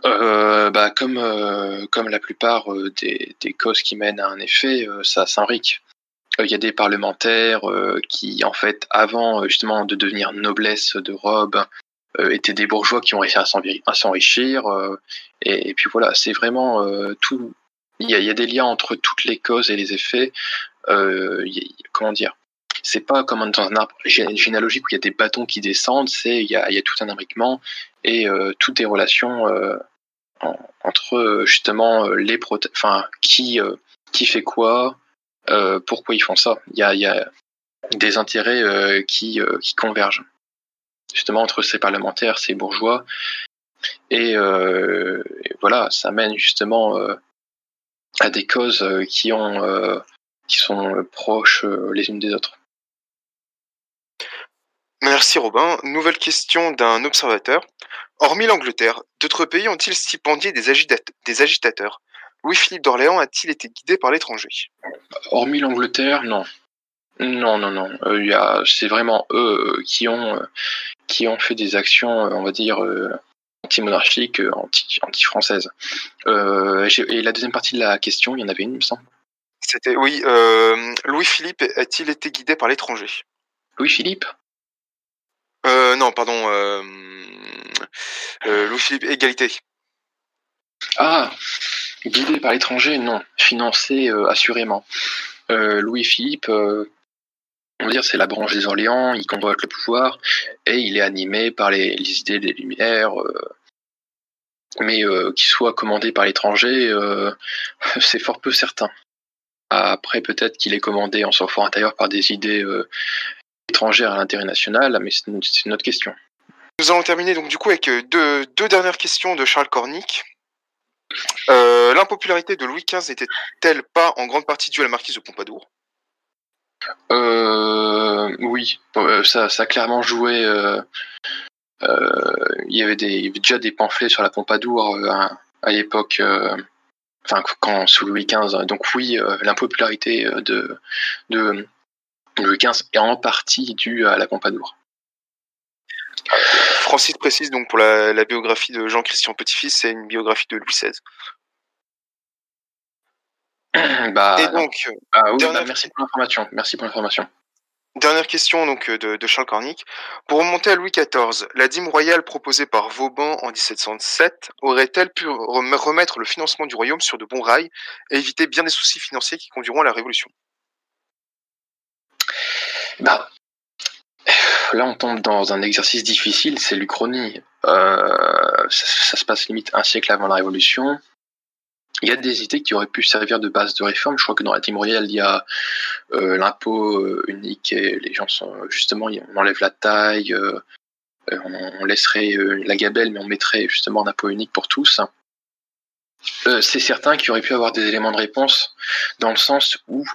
euh, bah, comme, euh, comme la plupart euh, des, des, causes qui mènent à un effet, ça s'enrique. Il y a des parlementaires qui, en fait, avant justement de devenir noblesse de robe, étaient des bourgeois qui ont réussi à s'enrichir. Et, puis voilà, c'est vraiment tout. Il y, a, des liens entre toutes les causes et les effets. comment dire c'est pas comme dans un arbre généalogique où il y a des bâtons qui descendent, c'est il y y a tout un imbriquement et euh, toutes des relations euh, entre euh, justement les enfin qui qui fait quoi, pourquoi ils font ça. Il y a, y a des intérêts qui qui convergent justement entre ces parlementaires, ces bourgeois et, et voilà, ça mène justement à des causes qui ont qui sont proches les unes des autres. Merci Robin. Nouvelle question d'un observateur. Hormis l'Angleterre, d'autres pays ont-ils stipendié des, des agitateurs? Louis-Philippe d'Orléans a-t-il été guidé par l'étranger? Hormis l'Angleterre, non. Non, non, non. Euh, c'est vraiment eux euh, qui ont, euh, qui ont fait des actions, on va dire, anti-monarchiques, anti-françaises. et la deuxième partie de la question, il y en avait une, il me semble. C'était, oui, Louis-Philippe a-t-il été guidé par l'étranger? Louis-Philippe? Euh, non, pardon. Euh, euh, Louis-Philippe, égalité. Ah, guidé par l'étranger, non. Financé, euh, assurément. Euh, Louis-Philippe, on va dire, c'est la branche des Orléans, il convoque le pouvoir, et il est animé par les, les idées des Lumières. mais qu'il soit commandé par l'étranger, c'est fort peu certain. Après, peut-être qu'il est commandé en son fort intérieur par des idées étrangère à l'intérêt national, mais c'est une, autre question. Nous allons terminer donc du coup avec euh, deux, deux dernières questions de Charles Cornic. Euh, l'impopularité de Louis XV n'était-elle pas en grande partie due à la marquise de Pompadour? Euh, Oui, ça, ça a clairement joué. il, y avait des, déjà des pamphlets sur la Pompadour à, l'époque, enfin quand sous Louis XV. Donc oui, l'impopularité de, de Louis XV est en partie dû à la Pompadour. Francis précise donc pour la, biographie de Jean-Christian Petit-Fils, c'est une biographie de Louis XVI. Bah, Et donc, euh, ah bah, merci pour l'information. Merci pour l'information. Dernière question donc euh, de, Charles Cornic. Pour remonter à Louis XIV, la dîme royale proposée par Vauban en 1707 aurait-elle pu remettre le financement du royaume sur de bons rails et éviter bien des soucis financiers qui conduiront à la Révolution? Bah, là, on tombe dans un exercice difficile, c'est l'Uchronie. Euh, ça, se passe limite un siècle avant la Révolution. Il y a des idées qui auraient pu servir de base de réforme. Je crois que dans la Team Royale, il y a euh, l'impôt euh, unique et les gens sont justement, on enlève la taille, on, laisserait la gabelle, mais on mettrait justement un impôt unique pour tous. c'est certain qu'il aurait pu avoir des éléments de réponse dans le sens où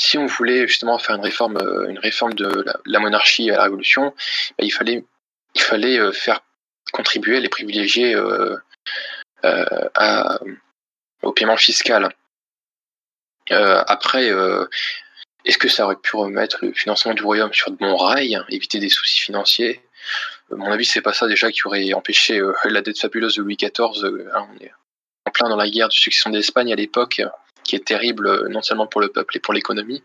si on voulait justement faire une réforme, une réforme de la, monarchie à la Révolution, bah, il fallait, il fallait faire contribuer les privilégiés à au paiement fiscal. Euh, après, euh, est-ce que ça aurait pu remettre le financement du royaume sur de bons rails, éviter des soucis financiers? Mon avis, c'est pas ça déjà qui aurait empêché euh, la dette fabuleuse de Louis XIV. Hein, plein dans la guerre de succession d'Espagne à l'époque, qui est terrible non seulement pour le peuple et pour l'économie,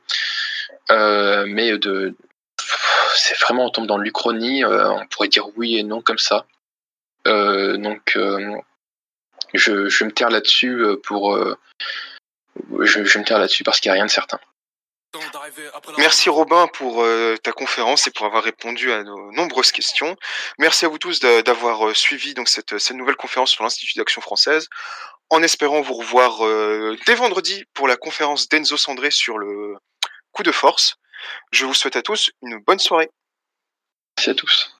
mais de c'est vraiment on tombe dans l'Uchronie, on pourrait dire oui et non comme ça. donc je, je me taire là-dessus pour. Je, me là-dessus parce qu'il n'y a rien de certain. Merci Robin pour euh, ta conférence et pour avoir répondu à nos nombreuses questions. Merci à vous tous d'avoir suivi donc cette, cette nouvelle conférence sur l'Institut d'Action Française. En espérant vous revoir euh, dès vendredi pour la conférence d'Enzo Sandré sur le coup de force. Je vous souhaite à tous une bonne soirée. Merci à tous.